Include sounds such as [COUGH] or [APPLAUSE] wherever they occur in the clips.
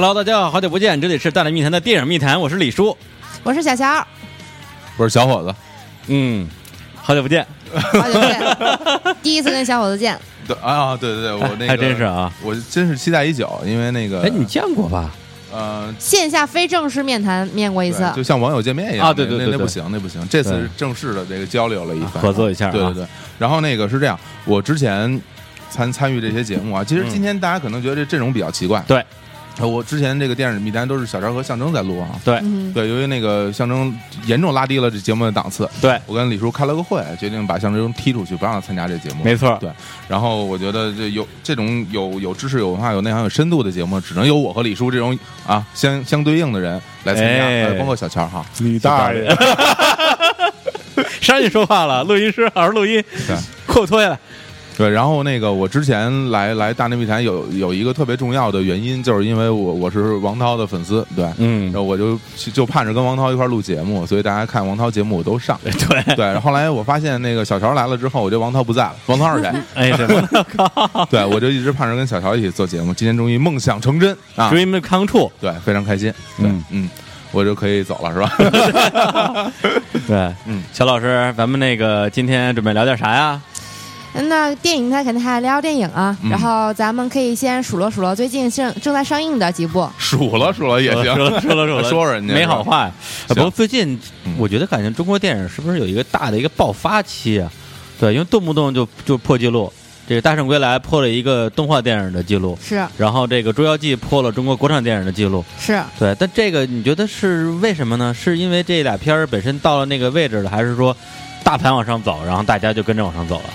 Hello，大家好，好久不见，这里是大内密谈的电影密谈，我是李叔。我是小乔，我是小伙子，嗯，好久不见，好久不见，[LAUGHS] 第一次跟小伙子见，对啊，对对对，我那个还真是啊，我真是期待已久，因为那个，哎，你见过吧？呃，线下非正式面谈面过一次，就像网友见面一样啊对对对对那那不行，那不行，这次是正式的这个交流了一番，合作一下啊。对对对。然后那个是这样，我之前参参与这些节目啊，其实嗯。今天大家可能觉得这阵容比较奇怪，对。呃，我之前这个电影密单都是小张和象征在录啊，对嗯，对，由于那个象征严重拉低了这节目的档次，对，我跟李叔开了个会，决定把象征踢出去，不让他参加这节目。没错，对，然后我觉得这有这种有有知识、有文化、有内涵、有深度的节目，只能由我和李叔这种啊相相对应的人来参加，包括小乔哈。李大爷！谁让你说话了？录音师好好录音，对裤脱下来。对，然后那个我之前来来大内密谈有有一个特别重要的原因，就是因为我我是王涛的粉丝，对，嗯然，后我就就盼着跟王涛一块儿录节目，所以大家看王涛节目我都上。对，对，后来我发现那个小乔来了之后，我觉得王涛不在了，王涛是谁？哎，什么对，我就一直盼着跟小乔一起做节目，今天终于梦想成真啊！？Dream come true。对，非常开心。对，嗯嗯，我就可以走了，是吧？[LAUGHS] 对，嗯，小老师，咱们那个今天准备聊点啥呀？那电影它肯定还聊电影啊，嗯然后咱们可以先数落数落最近正正在上映的几部，数了数了也行，说了说了说了，说说人家没好话不过最近嗯我觉得感觉中国电影是不是有一个大的一个爆发期啊？对，因为动不动就就破纪录。这个《大圣归来》破了一个动画电影的记录，是然后这个《捉妖记》破了中国国产电影的记录。是，对，但这个你觉得是为什么呢？是因为这俩片儿本身到了那个位置了，还是说大盘往上走，然后大家就跟着往上走了？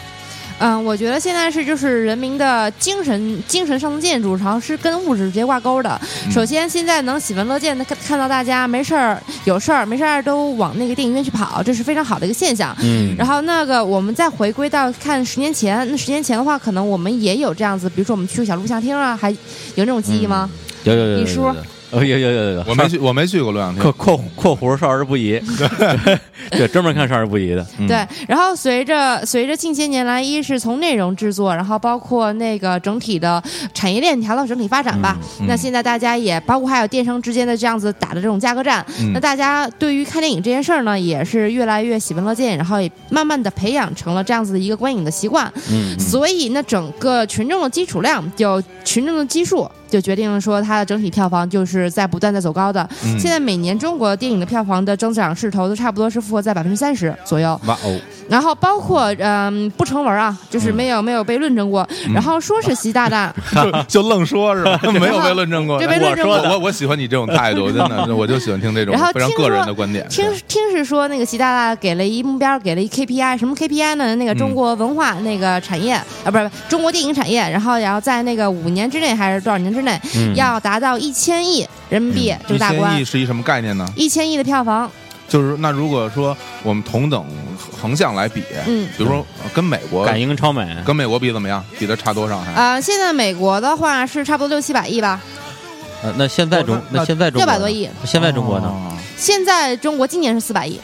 嗯，我觉得现在是就是人民的精神精神上的建筑，然后是跟物质直接挂钩的。嗯首先，现在能喜闻乐见的看看到大家没事儿有事儿没事儿都往那个电影院去跑，这是非常好的一个现象。嗯然后那个，我们再回归到看十年前，那十年前的话，可能我们也有这样子，比如说我们去个小录像厅啊，还有那种记忆吗？有有有有有你说有 [LAUGHS] 有有有有有，我没去，我没去过洛阳括厅。括括弧少儿不宜，[LAUGHS] [LAUGHS] 对，专门看少儿不宜的，嗯对，然后随着随着近些年来，一是从内容制作，然后包括那个整体的产业链条的整体发展吧。嗯那现在大家也包括还有电商之间的这样子打的这种价格战，嗯那大家对于看电影这件事儿呢，也是越来越喜闻乐见，然后也慢慢的培养成了这样子的一个观影的习惯。嗯，所以那，整个群众的基础量就群众的基数就决定了说它的整体票房就是在不断的走高的。嗯现在每年中国电影的票房的增长势头都差不多是复合在百分之三十左右，哇哦，然后包括嗯、不成文啊，就是没有、没有被论证过。然后说是习大大，就 [LAUGHS] 就愣说是吧？[LAUGHS] 没有被论证过。这被论证过我说我我喜欢你这种态度，[LAUGHS] 真的，我就喜欢听这种非常个人的观点。听听是说那个习大大给了一目标，给了一 KPI，什么 KPI 呢？那个中国文化那个产业、啊，不是中国电影产业，然后然后在那个五年之内还是多少年之内，嗯要达到一千亿人民币这一千个大关亿，是一什么概念呢？一千亿的票房，就是那如果说我们同等横向来比，嗯。比如说呃跟美国感英超美，跟美国比怎么样？比的差多少还？呃，现在美国的话是差不多六七百亿吧，呃那现在中哦那那现在中国六百多亿。现在中国呢？哦现在中国今年是四百亿，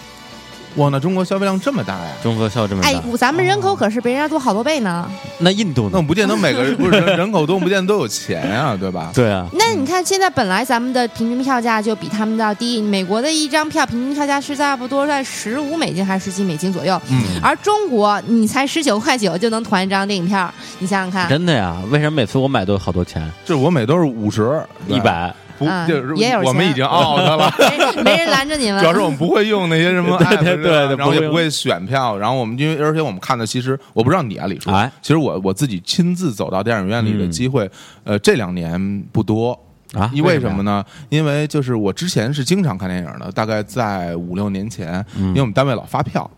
哇，那中国消费量这么大呀？中国效这么哎大，，咱们人口可是比人家多好多倍呢。那印度呢？那不见得每个人 [LAUGHS] 不是人人口多，不见得都有钱啊，对吧？对啊，那你看，现在本来咱们的平均票价就比他们的要低，美国的一张票平均票价是差不多在十五美金还是十几美金左右，嗯，而中国你才十九块九就能团一张电影票，你想想看，真的呀？为什么每次我买都有好多钱？就是我每都是五十、一，百，不嗯就是也有我们已经 out 了。[LAUGHS] 没没人拦着你们。[LAUGHS] 主要是我们不会用那些什么 [LAUGHS] 对 app，对对然后也不会选票，然后我们因为而且我们看的其实我不知道你啊，李叔，哎其实我我自己亲自走到电影院里的嗯机会，呃，这两年不多。啊？因为什么呢？因为就是我之前是经常看电影的，大概在五六年前，嗯因为我们单位老发票。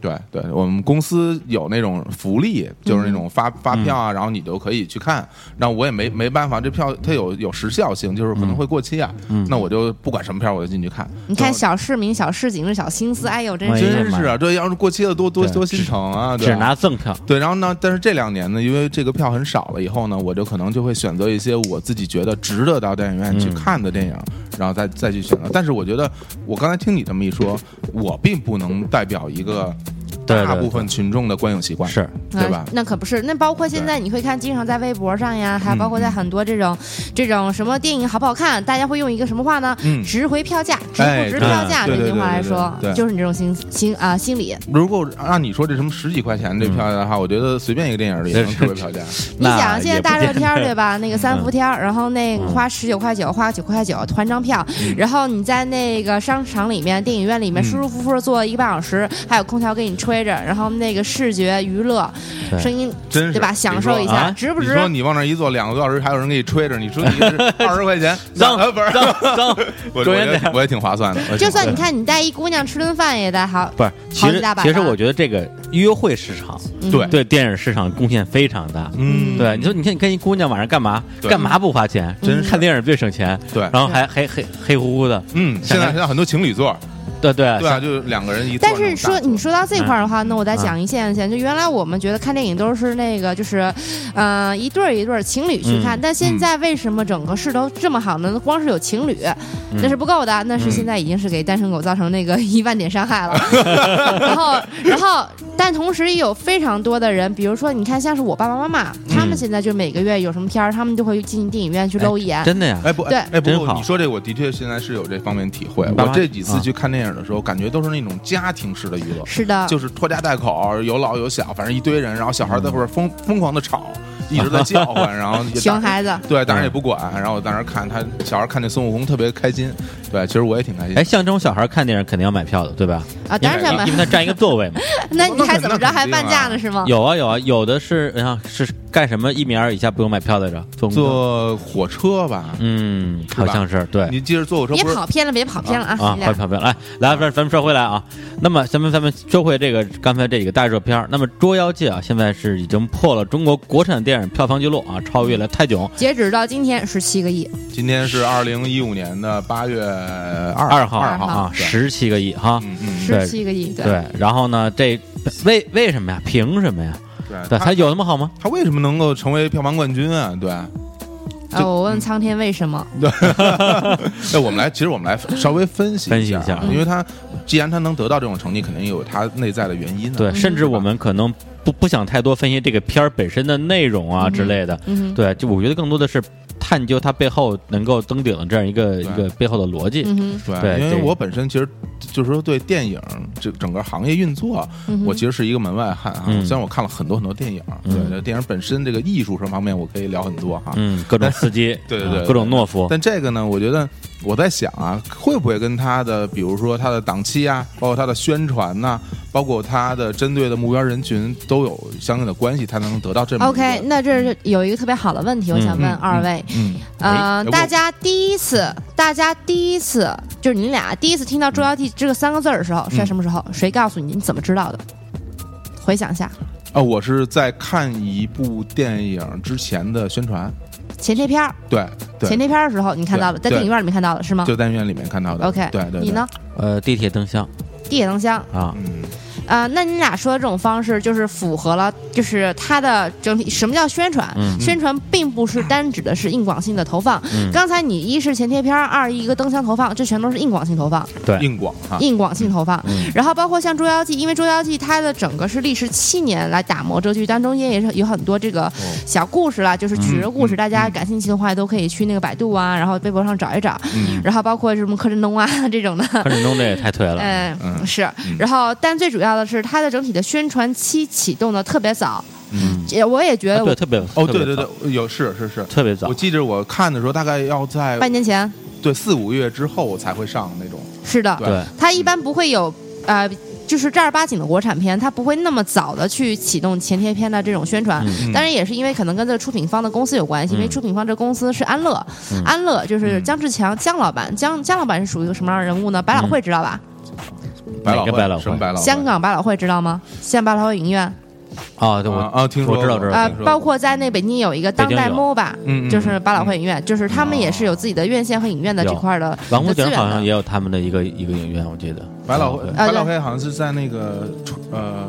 对对，我们公司有那种福利，就是那种发发票啊，然后你就可以去看。那我也没没办法，这票它有有时效性，就是可能会过期啊。那我就不管什么票，我就进去看。你看小市民、小市井的小心思，哎呦，真哎是真是啊，这要是过期了多多多心疼啊！对只拿赠票，对，然后呢，但是这两年呢，因为这个票很少了，以后呢，我就可能就会选择一些我自己觉得值得到电影院去嗯看的电影，然后再再去选择。但是我觉得，我刚才听你这么一说，我并不能代表一个大部分群众的观影习惯，是。对吧？嗯？那可不是，那包括现在你会看，经常在微博上呀，还有包括在很多这种、这种什么电影好不好看，大家会用一个什么话呢？嗯。值回票价，值哎不值票价、对这句话来说对，就是你这种心心啊心理。如果按你说这什么十几块钱这票价的话，我觉得随便一个电影里也能值回票价。你想现在大热天儿对吧？那个三伏天儿，然后那嗯。花十九块九，花九块九团张票，然后你在那个商场里面、电影院里面嗯。舒舒服服的坐一个半小时，还有空调给你吹着，然后那个视觉娱乐、声音，真是对吧？享受一下，啊值不值？你说你往那一坐两个多小时，还有人给你吹着，你说你是 [LAUGHS] 二十块钱，脏啊不是脏脏，[LAUGHS] 我我也挺我也挺划算的。就算你看你带一姑娘吃顿饭也得好，不是，其实好几大百吧其实我觉得这个约会市场嗯对对电影市场贡献非常大。嗯，对，你说你看你跟一姑娘晚上干嘛？干嘛不花钱？真是看电影最省钱。对然后还黑黑黑乎乎的。嗯，现在现在很多情侣座，对对对啊，就两个人一但。是说你说到这块儿的话，那我再嗯讲一现象。就原来我们觉得看电影都是那个，就是，呃，一对儿一对儿情侣去看。嗯但现在为什么整个势头这么好呢？光是有情侣，那是不够的，那是现在已经是给单身狗造成那个一万点伤害了。[LAUGHS] 然后，然后，但同时也有非常多的人，比如说你看，像是我爸爸妈妈，他们现在就每个月有什么片儿，他们就会进电影院去搂一眼。真的呀。哎不，对哎哎不过你说这，我的确现在是有这方面体会。我这几次啊去看电影的时候，感觉都是那种家庭式的娱乐，是的，就是拖家带口，有老有小，反正一堆人，然后小孩在后边疯疯狂的吵，一直在叫唤，[LAUGHS] 然后也熊孩子。对，当然也不管，然后我在那看他小孩看见孙悟空特别开心，对，其实我也挺开心。哎，像这种小孩看电影肯定要买票的，对吧？啊，当然想买因为他占一个座位嘛。[LAUGHS] 那你还怎么着还半价呢？是吗？有啊有啊，有的是你看是干什么一米二以下不用买票来着？坐火车吧，嗯，好像是对。你记着坐火车别跑偏了，别跑偏了啊！啊，快跑票来来，咱咱们说回来啊。那么咱们咱们说回这个刚才这几个大热片儿那么《捉妖记》啊，现在是已经破了中国国产电影票房纪录啊，超越了《泰囧》截止到今天十七个亿，今天是二零一五年的八月二二号二号啊，十七个亿哈。嗯嗯，十七个亿，对。然后呢，这为为什么呀？凭什么呀？对对，它有那么好吗？他为什么能够成为票房冠军啊？对，啊，我问苍天为什么？对 [LAUGHS] 那我们来，其实我们来稍微分析分析一下啊因为他既然他能得到这种成绩，肯定有他内在的原因的。对，嗯甚至我们可能不不想太多分析这个片儿本身的内容啊之类的。嗯，对，就我觉得更多的是探究它背后能够登顶的这样一个一个背后的逻辑。嗯，对，因为我本身其实就是说对电影这整个行业运作，嗯我其实是一个门外汉啊。嗯虽然我看了很多很多电影，对电影本身这个艺术上方面我可以聊很多哈。嗯，各种司机，[LAUGHS] 对对对啊各种懦夫。但这个呢，我觉得我在想啊，会不会跟他的，比如说他的档期啊，包括他的宣传呐、包括他的针对的目标人群都有相应的关系，他才能得到这么 OK，那这是有一个特别好的问题，我想问嗯二位，嗯，呃大家第一次，大家第一次就是你俩第一次听到“捉妖记”这个三个字儿的时候是在什么时候？谁告诉你？你怎么知道的？回想一下，啊，我是在看一部电影之前的宣传，前贴片儿，对对前，贴片儿的时候你看到了，在电影院里面看到的是吗就在院里面看到的。？OK，对对，你呢？？呃，地铁灯箱地铁灯箱啊，嗯，啊、那你俩说的这种方式，就是符合了，就是它的整体。什么叫宣传？嗯宣传并不是单指的是硬广性的投放。嗯刚才你一是前贴片，二一个灯箱投放，这全都是硬广性投放，对，硬广哈，硬广性投放。嗯然后包括像《捉妖记》，因为《捉妖记》它的整个是历时七年来打磨这个剧，当中间也是有很多这个小故事啦，就是曲折故事，嗯大家感兴趣的话都可以去那个百度啊，然后微博上找一找。嗯，然后包括什么柯震东啊这种的，柯震东这也太推了。[LAUGHS] 嗯，嗯是。然后，但最主要的是，它的整体的宣传期启动的特别早。嗯，也我也觉啊对，得特别哦，对对对，有是是是。特别早我。记得我看的时候，大概要在半年前对四五个月之后才会上那种。是的，对对，它一般不会有呃。就是正儿八经的国产片，它不会那么早的去启动前贴片的这种宣传。嗯当然也是因为可能跟这个出品方的公司有关系，因为嗯出品方这公司是安乐，嗯安乐就是嗯姜志强姜老板，姜姜老板是属于一个什么样的人物呢？百老汇知道吧？百老汇哪个百老汇？什么百老汇？香港百老汇知道吗？香港百老汇影院，啊，对我啊啊，听说我知道知道呃听，说包括在那北京有一个当代 MOBA，嗯嗯就是百老汇影院，就是他们也是有自己的院线和影院的这块的王府井。好像也有他们的一个一个影院，我记得。百老汇，百老汇好像是在那个呃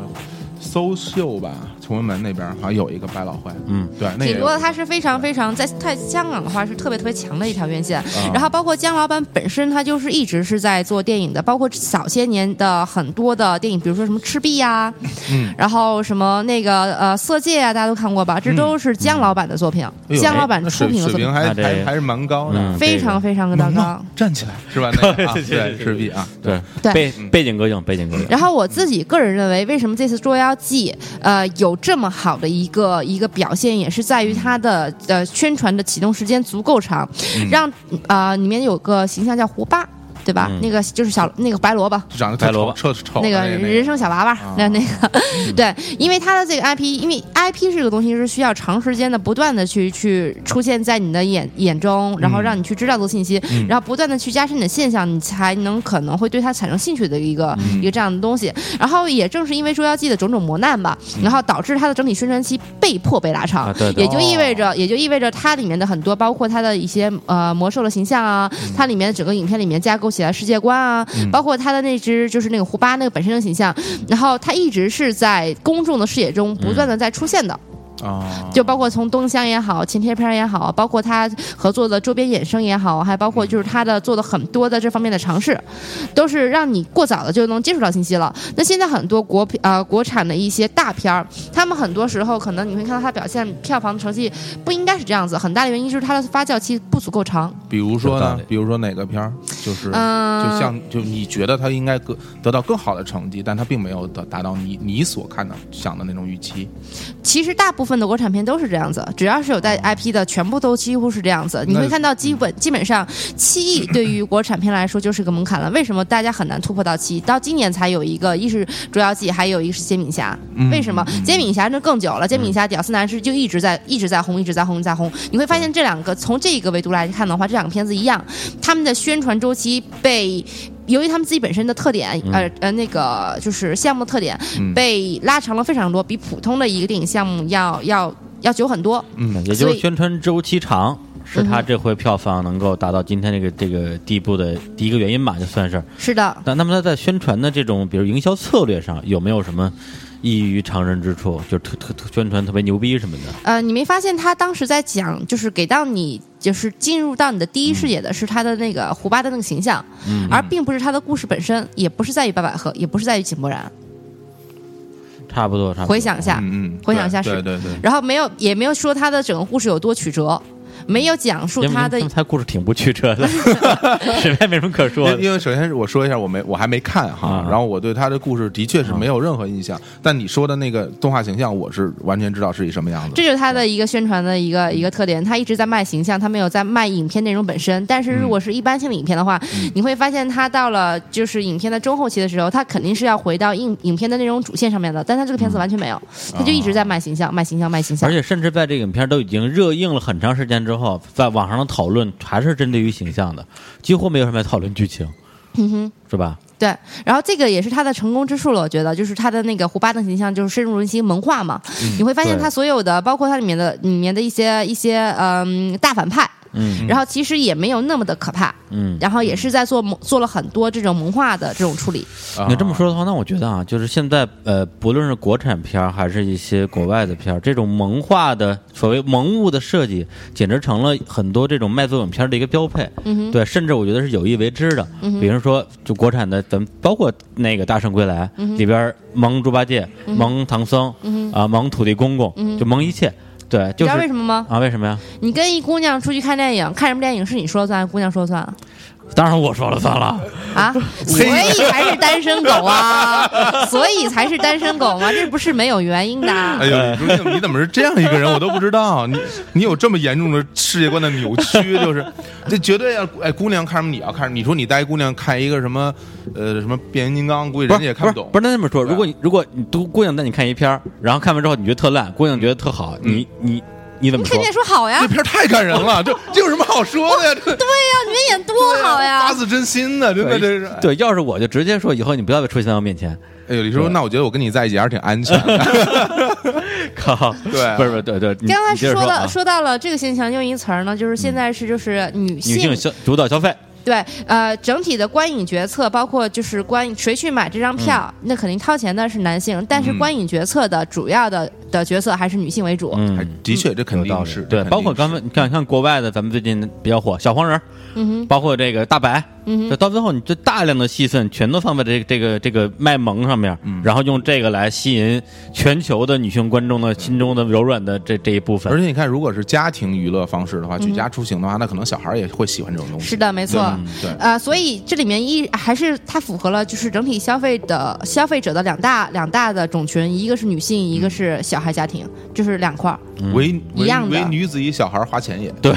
搜秀吧，崇文门那边好像有一个百老汇，嗯，对，那挺多的，它是非常非常在在香港的话是特别特别强的一条院线。啊然后包括姜老板本身，他就是一直是在做电影的，包括早些年的很多的电影，比如说什么《赤壁》呀，嗯然后什么那个呃《色戒》啊，大家都看过吧？这都是姜老板的作品，姜老板出品的作品水水平。还还还是蛮高的。嗯非常非常的高，站起来是吧？那个啊对，赤壁啊，对对背背景歌影，背景歌影。然后我自己个人认为，为什么这次《捉妖记》呃有这么好的一个一个表现，也是在于它的呃宣传的启动时间足够长，让啊、呃里面有个形象叫胡巴。对吧？嗯。那个就是小那个白萝卜，就长得白萝卜。那个人生小娃娃，啊。那那个，[LAUGHS] 对，因为它的这个 IP，因为 IP 这个东西是需要长时间的不断的去去出现在你的眼眼中，然后让你去知道这个信息，嗯。然后不断的去加深你的现象，你才能可能会对它产生兴趣的一个、嗯。一个这样的东西。然后也正是因为《捉妖记》的种种磨难吧，然后导致它的整体宣传期被迫被拉长，啊对对也就意味着，也就意味着它里面的很多，包括它的一些呃魔兽的形象啊，它里面的整个影片里面架构起来世界观啊，包括他的那只就是那个胡巴那个本身的形象，然后他一直是在公众的视野中不断的在出现的。啊，就包括从东乡也好，前贴片也好，包括他合作的周边衍生也好，还包括就是他的做的很多的这方面的尝试，都是让你过早的就能接触到信息了。那现在很多国呃国产的一些大片儿，他们很多时候可能你会看到它表现票房成绩不应该是这样子，很大的原因就是它的发酵期不足够长。比如说？呢比如说哪个片儿，就是嗯 [LAUGHS] 就像就你觉得他应该更得到更好的成绩，但他并没有得达到你你所看到想的那种预期。其实大部分的国产片都是这样子，只要是有带 IP 的，全部都几乎是这样子。你会看到基本基本上七亿 [LAUGHS] 对于国产片来说就是个门槛了。为什么大家很难突破到七亿？到今年才有一个，一是《捉妖记》，还有一个是《煎饼侠》。为什么？煎饼侠那更久了，煎饼侠屌丝男士就一直在一直在红，一直在红，一直在红。你会发现这两个从这个维度来看的话，这两个片子一样，他们的宣传周期被。由于他们自己本身的特点，呃呃，那个就是项目特点，嗯被拉长了非常多，比普通的一个电影项目要要要久很多。嗯也就是宣传周期长，是他这回票房能够达到今天这个这个地步的第一个原因吧，就算是。是的，那那么他在宣传的这种，比如营销策略上，有没有什么异于常人之处？就是特特特宣传特别牛逼什么的？呃，你没发现他当时在讲，就是给到你，就是进入到你的第一视野的是他的那个胡巴的那个形象，嗯，而并不是他的故事本身，也不是在于白百合，也不是在于井柏然。差不多，差不多。回想一下，嗯嗯，回想一下是对对对，然后没有，也没有说他的整个故事有多曲折，没有讲述他的他故事挺不曲折的，[LAUGHS] 实在没什么可说的。因因为首先是我说一下，我没我还没看哈啊，然后我对他的故事的确是没有任何印象，但你说的那个动画形象，我是完全知道是一什么样子这。就是他的一个宣传的一个一个特点，他一直在卖形象，他没有在卖影片内容本身。但是如果是一般性的影片的话，你会发现他到了就是影片的中后期的时候，他肯定是要回到影影片的内容主线上面的，但他这个片子完全没有，他就一直在卖形象、卖形象、卖形象而。且甚至在这个影片都已经热映了很长时间之后，在网上的讨论还是针对于形象的，几乎没有什么讨论剧情，嗯哼。是吧？对，然后这个也是他的成功之处了，我觉得就是他的那个胡巴的形象就是深入人心、萌化嘛。你会发现对他所有的，包括它里面的里面的一些一些嗯大反派，嗯然后其实也没有那么的可怕，嗯。然后也是在做萌做了很多这种萌化的这种处理。啊你这么说的话，那我觉得啊，就是现在呃，不论是国产片儿还是一些国外的片儿，这种萌化的所谓萌物的设计，简直成了很多这种卖座影片儿的一个标配。嗯，对，甚至我觉得是有意为之的。嗯比如说，就国产的，咱们包括那个《大圣归来》里边儿萌猪八戒、萌唐僧嗯啊、萌土地公公，就萌一切。对，你知道为什么吗？啊，为什么呀？你跟一姑娘出去看电影，看什么电影是你说了算，姑娘说了算啊？当然我说了算了。啊，[LAUGHS] 所以才是单身狗啊，所以才是单身狗吗，这不是没有原因的。哎呦，你说你怎么你怎么是这样一个人？我都不知道，你你有这么严重的世界观的扭曲，就是这绝对要哎，姑娘看什么你要看什么。你说你带一姑娘看一个什么呃什么变形金刚，估计人家也看。不懂，不是那这么说，如果你如果你姑姑娘带你看一片儿，然后看完之后你觉得特烂，姑娘觉得特好，你你你怎么说你肯？定说好呀这，片儿太感人了，这这有什么好说的呀？对呀，你们演多好呀发！自真心的，真的这是。对，要是我就直接说，以后你不要再出现在我面前。哎呦，李叔，那我觉得我跟你在一起还是挺安全的。[LAUGHS] 靠，对不是不是，对对，你刚才说到啊说到了这个现象，用一词儿呢，就是现在是就是女女性消主导消费，对，呃，整体的观影决策，包括就是观谁去买这张票，那肯定掏钱的是男性，但是嗯观影决策的主要的的角色还是女性为主。还嗯，的确，这肯有道理定是对，包括刚才你看看国外的，咱们最近比较火小黄人，嗯哼，包括这个大白，嗯这到最后你这大量的戏份全都放在这个这个这个卖萌上面，嗯。然后用这个来吸引全球的女性观众的心中的柔软的这这一部分。而。且你看，如果是家庭娱乐方式的话，举家出行的话，那可能小孩也会喜欢这种东西。是的，没错。对，对。呃，所以这里面一还是它符合了就是整体消费的消费者的两大两大的种群，一个是女性，一个是小孩家庭，就是两块儿。为为一样的。为女子与小孩花钱也。对。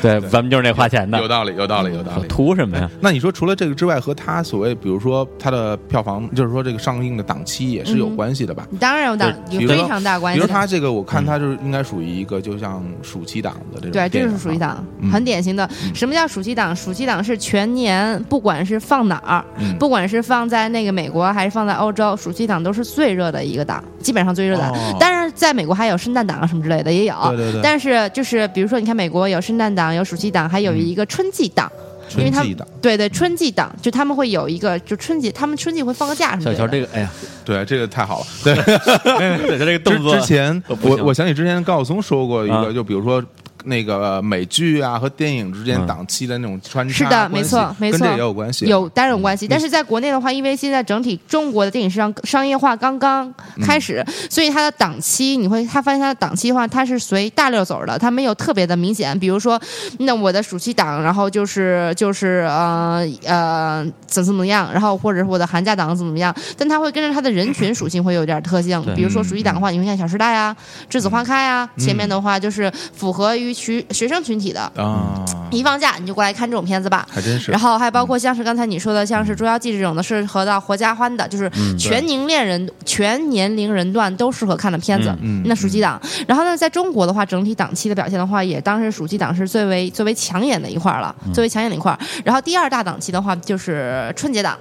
对，[LAUGHS] 咱们就是那花钱的。有，道理，有道理，有道理。图什么呀？那你说，除了这个之外，和他所谓，比如说他的票房，就是说这个上映的档期也是有关系的吧？当然有大有非常大关系比如。他这个，我看他就是应该属于一个就像暑期档的这种对，这就是暑期档，嗯很典型的。什么叫暑期档？暑期档是全年，不管是放哪儿，嗯不管是放在那个美国还是放在欧洲，暑期档都是最热的一个档，基本上最热的。哦当然，在美国还有圣诞档啊什么之类的也有。对对对但是就是比如说，你看美国有圣诞档，有暑期档，还有一个春季档。因为他们春季档，对对，春季档就他们会有一个，就春季，他们春季会放个假什么的小。乔这个，哎呀，对，这个太好了。[LAUGHS] 对，对他这个动之作之前我我想起之前高晓松说过一啊个，就比如说。那个美剧啊和电影之间嗯。档期的那种穿插是的没错没错。跟这也有关系。有当然有关系，但是在国内的话，因为现在整体中国的电影市场商业化刚刚开始，所以它的档期你会，他发现它的档期的话，它是随大溜走的，它没有特别的明显。比如说，那我的暑期档，然后就是就是呃呃怎么怎么样，然后或者是我的寒假档怎么怎么样，但它会跟着它的人群属性会有点特性。比如说暑期档的话，你会看《小时代》啊，《栀子花开》啊，前面的话就是符合于学学生群体的。啊，一放假你就过来看这种片子吧，还真是然。后还包括像是刚才你说的，像是《捉妖记》这种的，适合到合家欢的，就是全年龄人、全年龄人段都适合看的片子。嗯嗯那暑期档，然后呢，在中国的话，整体档期的表现的话，也当时暑期档是最为最为抢眼的一块儿了，最为抢眼的一块。然后第二大档期的话，就是春节档，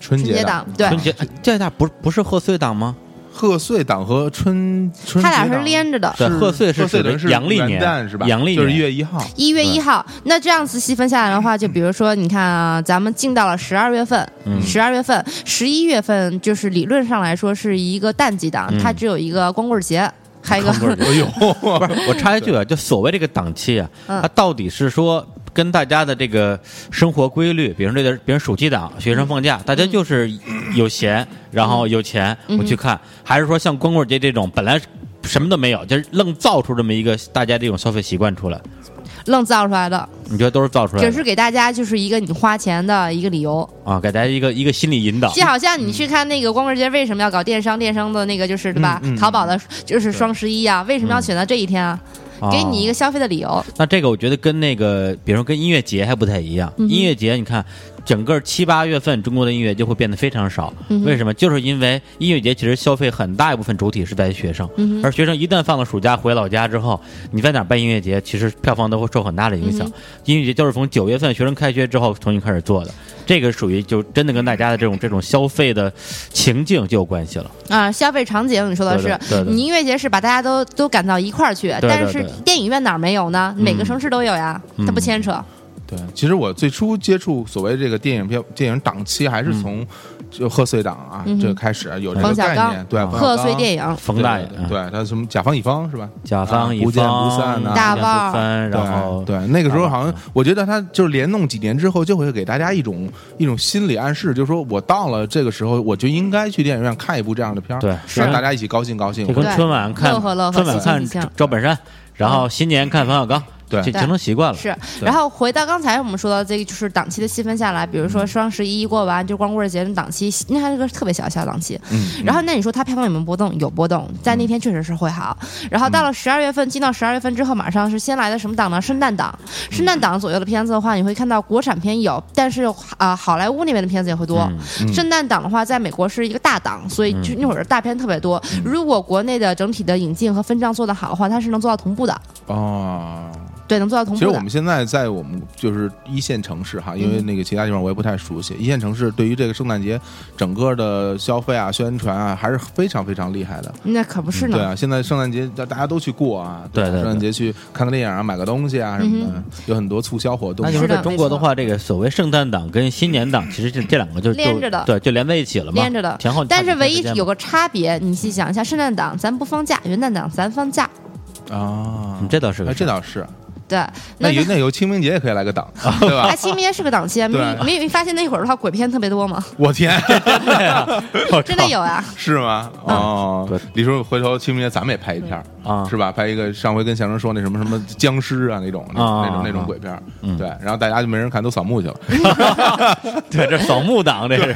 春节档，对，春节哎这俩不是不是贺岁档吗？贺岁档和春春它俩是连着的。对，贺岁是贺岁等于是阳历年元是吧？阳历就是一月一号。一月一号，那这样子细分下来的话，就比如说，你看啊，咱们进到了十二月份，嗯。十二月份、十一月份，就是理论上来说是一个淡季档，嗯。它只有一个光棍节，还有一个哎呦，[LAUGHS] 不是，我插一句啊，就所谓这个档期啊，嗯。它到底是说跟大家的这个生活规律，比如说这个，比如暑期档，学生放假，大家就是有闲，然后有钱嗯我去看，还是说像光棍节这种本来什么都没有，就是愣造出这么一个大家这种消费习惯出来？愣造出来的，你觉得都是造出来的？只是给大家就是一个你花钱的一个理由。啊，给大家一个一个心理引导。就好像你去看那个光棍节为什么要搞电商，电商的那个就是对吧？嗯嗯淘宝的就是双十一啊，为什么要选择这一天啊？给你一个。消费的理由。那这个我觉得跟那个，比如说跟音乐节还不太一样。嗯音乐节你看，整个七八月份中国的音乐就会变得非常少。嗯为什么？就是因为音乐节其实消费很大一部分主体是在于学生，嗯而学生一旦放了暑假回老家之后，你在哪儿办音乐节，其实票房都会受很大的影响。嗯音乐节就是从九月份学生开学之后重新开始做的，这个属于就真的跟大家的这种这种消费的情境就有关系了。啊，消费场景你说的是对的，对你音乐节是把大家都都赶到一块儿去，对但是电影院哪儿没有呢？每个嗯城市都有呀，嗯它不牵扯。对，其实我最初接触所谓这个电影票电影档期，还是从就贺岁档啊嗯这个开始有这个概念。对，啊冯小贺岁刚电影，冯大爷，对对，他什么甲方乙方是吧？甲方乙方不见不散呐大不见腕儿不分，然后对对，那个时候好像我觉得他就是连弄几年之后，就会给大家一种一种心理暗示，就是说我到了这个时候，我就应该去电影院看一部这样的片儿，对让大家一起高兴高兴。就。跟春晚看乐呵乐呵春晚看赵本山，然后新年看冯小刚，对这形成习惯了。是，然后回到刚才我们说到这个，就是档期的细分下来，比如说双十一过完就光棍节的档期，那还是个特别小的小档期。嗯，然后那你说它票房有没有波动？有波动，在那天确实是会好。然后到了十二月份，进到十二月份之后，马上是先来的什么档呢？圣诞档。圣诞档左右的片子的话，你会看到国产片有，但是啊、好莱坞那边的片子也会多。嗯圣诞档的话，在美国是一个大档，所以就那会儿大片特别多。如果国内的整体的引进和分账做得好的话，它是能做到同步的。哦，对，能做到同步其实我们。现在在我们就是一线城市哈，因为那个其他地方我也不太熟悉。一线城市对于这个圣诞节整个的消费啊、宣传啊，还是非常非常厉害的。那可不是呢。对啊，现在圣诞节大大家都去过啊，吧对对对圣诞节去看个电影啊，买个东西啊什么的，有很多促销活动那。就是是的在中国的话，这个所谓圣诞档跟新年档，其实这这两个就就连着的对，就连在一起了嘛，连着的前后。但是唯一有个，差别，你细想一下，圣诞档咱不放假，元旦档咱放假。啊嗯，这倒是这倒是。对，那有那有清明节也可以来个档，[LAUGHS] 对吧哎，？清明节是个档期，没对没没发现那会儿的话，鬼片特别多吗？我天，[LAUGHS] 真的有啊。是吗？哦对，李叔，回头清明节咱们也拍一片啊是吧？拍一个上回跟祥生说那什么什么僵尸啊那种那种那种啊鬼片，嗯对，然后大家就没人看，都扫墓去了。[LAUGHS] 对，这扫墓档这是，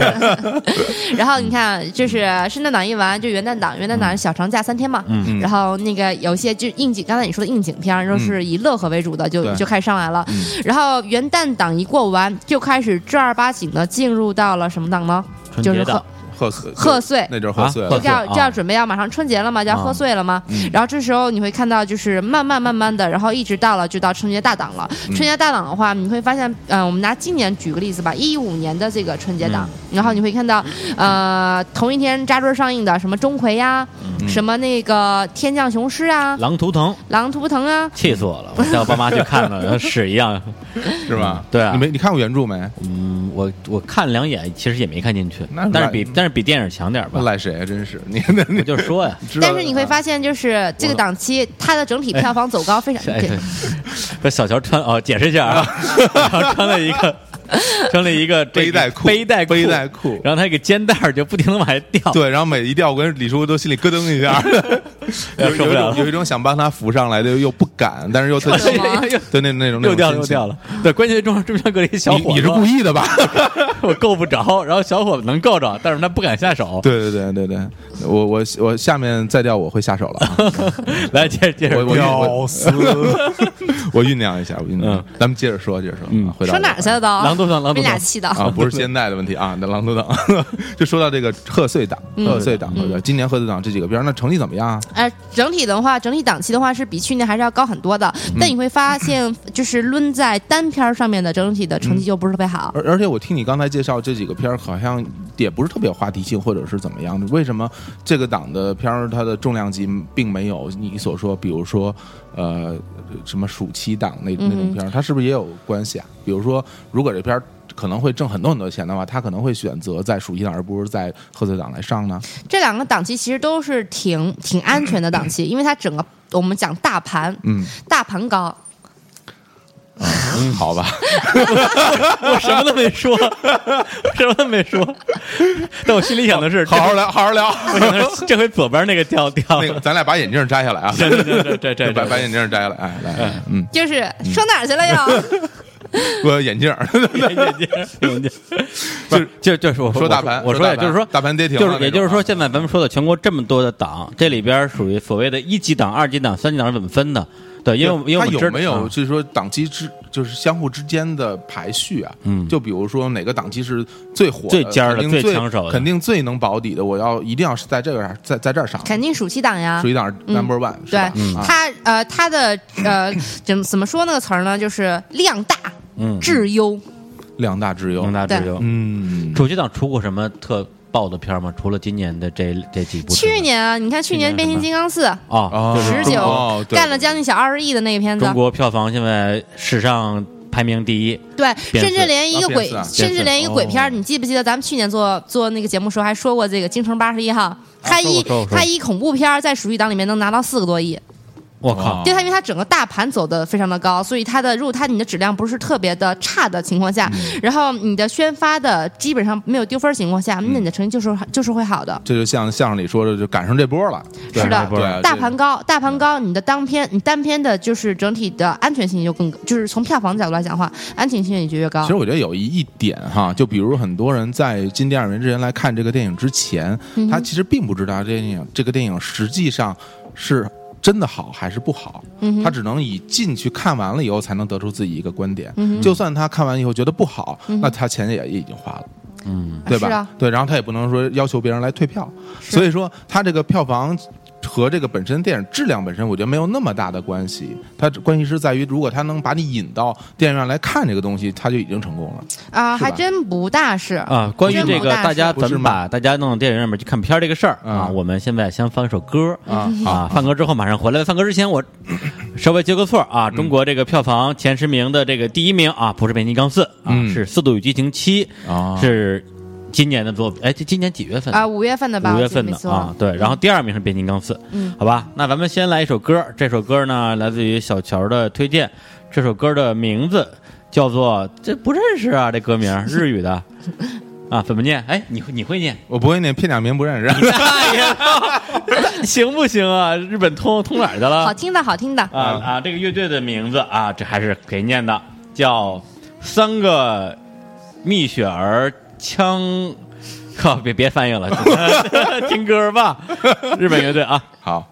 然后你看，就是圣诞档一完就元旦档，元旦档小长假三天嘛。嗯然后那个有些就应景，刚才你说的应景片就，是以乐呵为主的，就就开始上来了。然后元旦档一过完，就开始正儿八经的进入到了什么档呢？就是春节档贺贺岁贺岁。那就是贺岁了啊就要就要啊准备要马上春节了嘛，就要啊贺岁了嘛。嗯然后这时候你会看到，就是慢慢慢慢的，然后一直到了就到春节大档了。嗯春节大档的话，你会发现，嗯，我们拿今年举个例子吧，一五年的这个春节档，然后你会看到，呃，同一天扎堆上映的什么钟馗呀，嗯什么那个天降雄狮啊，狼图腾，狼图腾啊，气死我了！我带我爸妈去看了，[LAUGHS] 屎一样。[LAUGHS] 是吧？对啊你没你看过原著没？嗯，我我看两眼，其实也没看进去那，但是比但是比电影强点吧。赖谁啊？真是你那 [LAUGHS] 我你就说呀，[LAUGHS] 但是你会发现，就是这个档期，它的整体票房走高非常。哎，小乔穿哦，解释一下啊，穿了一个 [LAUGHS] 穿了一个背带裤背带背带裤。然后他那个肩带就不停的往下掉，对，然后每一掉，我跟李叔都心里咯噔一下，[LAUGHS] 有有一受不了了。种有一种想帮他扶上来的，又不敢，但是又特 [LAUGHS] 是吗？又对那那种那种又掉了又掉了。对，关键中中间隔了一小伙子，你你是故意的吧？我够不着，然后小伙子能够着，但是他不敢下手。对对对对对，我我我下面再掉我会下手了啊，来接着接着。我我说我我酝酿一下，我酝酿。嗯。咱们接着说，接着说，嗯。啊回到说哪儿去了都？狼图腾狼图腾被俩气到。啊，不是现在的问题啊，那狼图腾，[LAUGHS] 就说到这个贺岁档，嗯贺岁档，对今年贺岁档这几个片儿，那成绩怎么样啊？呃，整体的话，整体档期的话是比去年还是要高很多的。嗯但你会发现，就是抡在单片儿上面的整体的成绩就不是特别好。而而且我听你刚才介绍这几个片儿，好像也不是特别有话题性，或者是怎么样的？为什么这个档的片儿它的重量级并没有你所说，比如说呃什么暑期档那那种片儿，它是不是也有关系啊？比如说，如果这片儿可能会挣很多很多钱的话，他可能会选择在暑期档而不是在贺岁档来上呢？这两个档期其实都是挺挺安全的档期，因为它整个我们讲大盘，嗯，大盘高，嗯好吧，[LAUGHS] 我什么都没说，我什么都没说，但我心里想的是，好好聊，好好聊。我想的是这回左边那个掉掉了，那个，咱俩把眼镜摘下来啊！这这这这这把把眼镜摘下来，哎，来，嗯，就是说哪儿去了又？[LAUGHS] 我有眼镜，眼镜眼镜，就是就就是我说大盘我说就是说大盘跌停了就是也就是说，现在咱们说的全国这么多的档，这里边属于所谓的一级档、二级档、三级档是怎么分的？对，因为因为我它有没有啊就是说档期之就是相互之间的排序啊？嗯就比如说哪个档期是最火的、最尖儿的肯定最抢手的肯定最能保底的，我要一定要是在这个上在在这儿上，肯定暑期档呀暑期档 number one，、是对吧？啊它呃，它的呃，怎么怎么说那个词儿呢？就是量大嗯，质优。量大质优量，大质优。嗯，暑期档出过什么特爆的片儿吗？除了今年的这这几部之外？去年啊，你看去年《变形金刚四》哦，哦就是十九干了将近小二十亿的那个片子。中，国票房现在史上排名第一。对，变甚至连一个鬼甚至连一个鬼片儿，你记不记得咱们去年做做那个节目时候还说过这个《京城八十一号》，它一说过说过说过。它一恐怖片儿在暑期档里面能拿到四个多亿，我靠哦！对它，因为它整个大盘走的非常的高，所以它的如果它你的质量不是特别的差的情况下，嗯然后你的宣发的基本上没有丢分儿情况下，那你的成绩就是就是会好的。这就像相声里说的，就赶上这波了。是的对，大盘高，大盘高，你的当片，你单片的就是整体的安全性就更，就是从票房角度来讲的话，安全性也就越高其实。我觉得有一一点哈，就比如很多人在进电影院之前来看这个电影之前，嗯他其实并不知道这电影这个电影实际上是真的好还是不好，嗯他只能以进去看完了以后才能得出自己一个观点。嗯就算他看完以后觉得不好，那他钱也已经花了。嗯，对吧？啊。对，然后他也不能说要求别人来退票，所以说他这个票房和这个本身电影质量本身，我觉得没有那么大的关系。它关系是在于，如果它能把你引到电影院来看这个东西，它就已经成功了。啊，还真不大是。啊，关于这个大大家怎么把大家弄到电影院里面去看片儿这个事儿啊，嗯我们现在先放一首歌啊啊，放歌之后马上回来。放歌之前我 [COUGHS] 稍微接个错啊，中国这个票房前十名的这个第一名啊，不是《变形金刚四》啊，嗯。是《速度与激情七》啊是今年的作品。哎，这今年几月份啊，五月份的吧，五月份的啊，对，然后第二名是《变形金刚四》，嗯，好吧，那咱们先来一首歌，这首歌呢来自于小乔的推荐，这首歌的名字叫做这不认识啊，这歌名 [LAUGHS] 日语的啊，怎么念？哎，你会你会念？我不会念片假名不认识。[LAUGHS] 大爷，行不行啊？日本通通哪儿去了？好听的，好听的，啊啊！这个乐队的名字啊，这还是可以念的，叫三个蜜雪儿枪。[LAUGHS] 靠，别别翻译了，[LAUGHS] 听歌吧，日本乐队啊。好，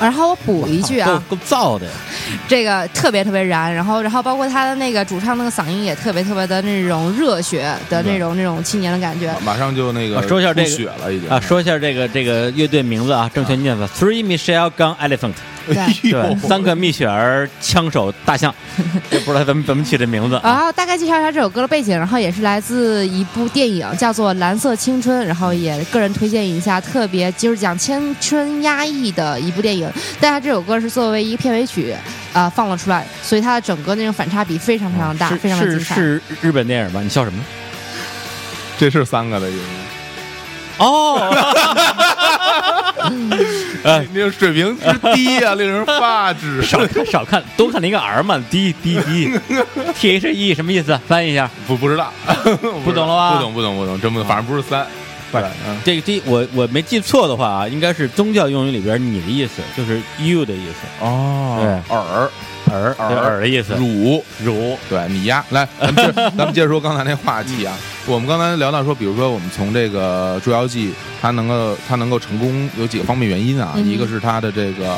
然后我补一句啊，够够燥的呀。这个特别特别燃，然后然后包括他的那个主唱那个嗓音也特别特别的那种热血的那种那种青年的感觉。马上就那个啊说一下这个血了，已经啊，说一下这个这个乐队名字啊，正确念法 Three Michelle Gun Elephant，对。对，三个蜜雪儿枪手大象，[LAUGHS] 也不知道怎么怎么起这名字然后大概介绍一下这首歌的背景，然后也是来自一部电影，叫做《蓝色青春》，然后也个人推荐一下，特别就是讲青春压抑的一部电影。但它这首歌是作为一个片尾曲，啊、放了出来，所以它的整个那种反差比非常非常大，是非常的是精彩。是日本电影吧？你笑什么？这是三个的音，哦，[LAUGHS] 哎，[LAUGHS] 那个水平之低啊、[LAUGHS] 令人发指。少 [LAUGHS] 看少看，多看了一个 R 嘛，低低低，T H E 什么意思？翻译一下。不不知道，不懂了吧不懂不懂不懂，真不懂，反正不是三。不是，这个第我我没记错的话啊，应该是宗教用语里边“你”的意思，就是 you 的意思，哦对耳耳耳的意思，乳，乳对你呀，来，咱们接咱们接着说刚才那话题啊。我们刚才聊到说，比如说我们从这个《捉妖记》，它能够它能够成功有几个方面原因啊，嗯一个是它的这个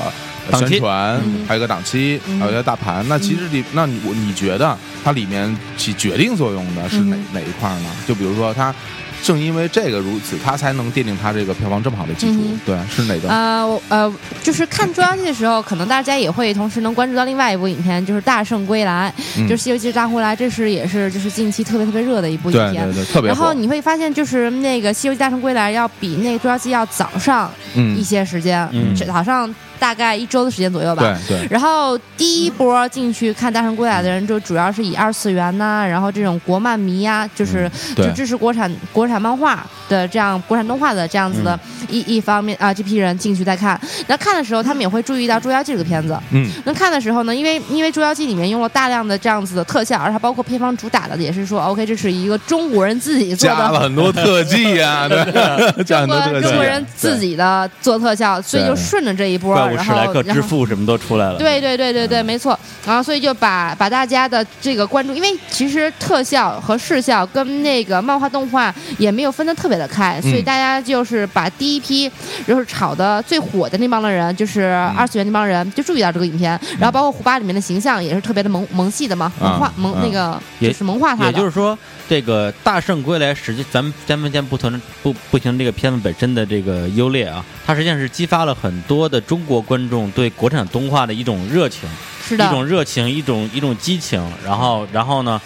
宣传，嗯还有一个档期，还有一个大盘。那其实你，那你我你觉得它里面起决定作用的是哪、嗯哪一块呢？就比如说它。正因为这个如此，他才能奠定他这个票房这么好的基础。嗯对，是哪个？呃呃，就是看《捉妖记》的时候，可能大家也会同时能关注到另外一部影片，就是《大圣归来》，嗯就是《西游记大圣归来》，这是也是就是近期特别特别热的一部影片。对对对，特别。然后你会发现，就是那个《西游记大圣归来》要比那个《捉妖记》要早上嗯一，些时间，嗯是早上大概一周的时间左右吧。对对，然后第一波进去看《大圣归来》的人，就主要是以二次元呐、然后这种国漫迷呀、就是就支持国产国产漫画的这样国产动画的这样子的一、一方面啊，这批人进去再看。那看的时候，他们也会注意到《捉妖记》这个片子。嗯，那看的时候呢，因为因为《捉妖记》里面用了大量的这样子的特效，而它包括片方主打的也是说，OK，这是一个中国人自己做的加了很多特技呀、对，[LAUGHS] [LAUGHS] 加了很多特技。中国人自己的做特效，所以就顺着这一波，然史莱克之父什么都出来了。对对对对对，没错。然后所以就把把大家的这个关注，因为其实特效和视效跟那个漫画动画也没有分得特别的开，所以大家就是把第一批就是炒的最火的那帮的人，就是二次元那帮人，就注意到这个影片。然后包括胡巴里面的形象也是特别的萌萌系的嘛，萌化啊萌啊那个也就是萌化他的。也就是说，这个《大圣归来》实际咱们咱们先不谈不不行这个片子本身的这个优劣啊，它实际上是激发了很多的中国观众对国产动画的一种热情，是的，一种热情，一种一种激情。然后然后呢，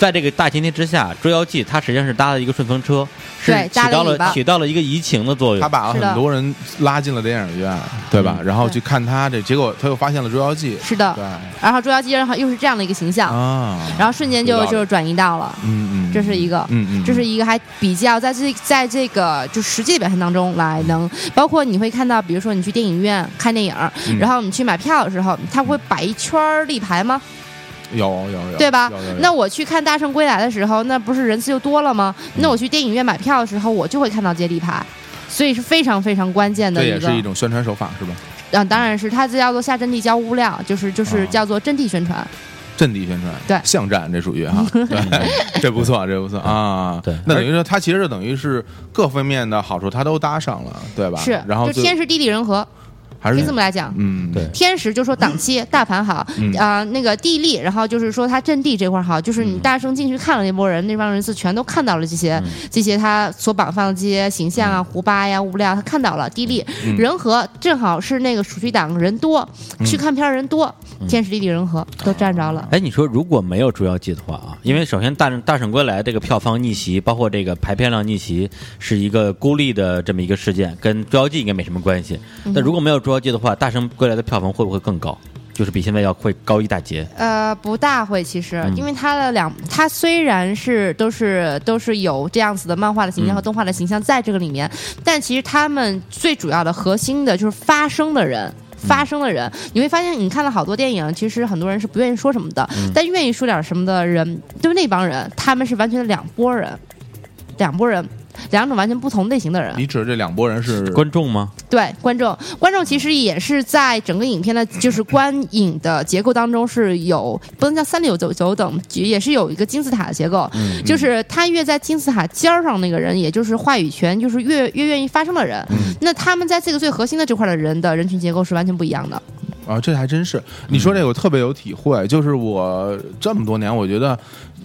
在这个大前提之下，《捉妖记》它实际上是搭了一个顺风车，是对起到搭了尾巴了起到了一个移情的作用。他把很多人拉进了电影院，对吧？嗯然后去看他这，结果他又发现了《捉妖记》，是的。对然后《捉妖记》然后又是这样的一个形象，啊，然后瞬间就就转移到了，嗯嗯，这是一个。嗯嗯，这是一个还比较在这在这个就实际的表现当中来能，包括你会看到，比如说你去电影院看电影，嗯然后你去买票的时候，他会摆一圈儿立牌吗？有有有，对吧有有有那我去看《大圣归来》的时候，那不是人次就多了吗？那我去电影院买票的时候，我就会看到接力牌。所以是非常非常关键的这也是一种宣传手法，是吧？啊，当然是它这叫做下阵地交物料，就是就是哦叫做阵地宣传。阵地宣传，对巷战这属于哈，[LAUGHS] 对，这不错，这不错啊。对那等于说它其实等于是各方面的好处它都搭上了，对吧？是，然后就天时地利人和，还是可以这么来讲。嗯，对。天时就说档期 [LAUGHS] 大盘好，嗯。啊、那个地利，然后就是说它阵地这块好，就是你嗯。大圣进去看了那波人，那帮人是全都看到了这些、嗯。这些他所绑放的这些形象啊、胡巴呀、物料，他看到了地利、嗯。人和，正好是那个暑期档人多，去看片人多，天时地利人和都占着了。哎，你说如果没有《捉妖记》的话啊，因为首先大《大圣归来》这个票房逆袭，包括这个排片量逆袭，是一个孤立的这么一个事件，跟《捉妖记》应该没什么关系。但如果没有《捉妖记》的话，《大圣归来》的票房会不会更高？就是比现在要会高一大截。呃，不大会，其实，嗯因为它的两，它虽然是都是都是有这样子的漫画的形象和动画的形象在这个里面，但其实他们最主要的核心的就是发声的人。发声的人，你会发现，你看了好多电影，其实很多人是不愿意说什么的，但愿意说点什么的人，就是那帮人，他们是完全的两拨人，两拨人，两种完全不同类型的人。你指的这两拨人是观众吗？对观众，观众其实也是在整个影片的，就是观影的结构当中是有不能叫三六九九等，也是有一个金字塔的结构，嗯就是他越在金字塔尖儿上那个人，也就是话语权就是越越愿意发声的人，那他们在这个最核心的这块的人的人群结构是完全不一样的。啊，这还真是。你说这个我特别有体会，就是我这么多年，我觉得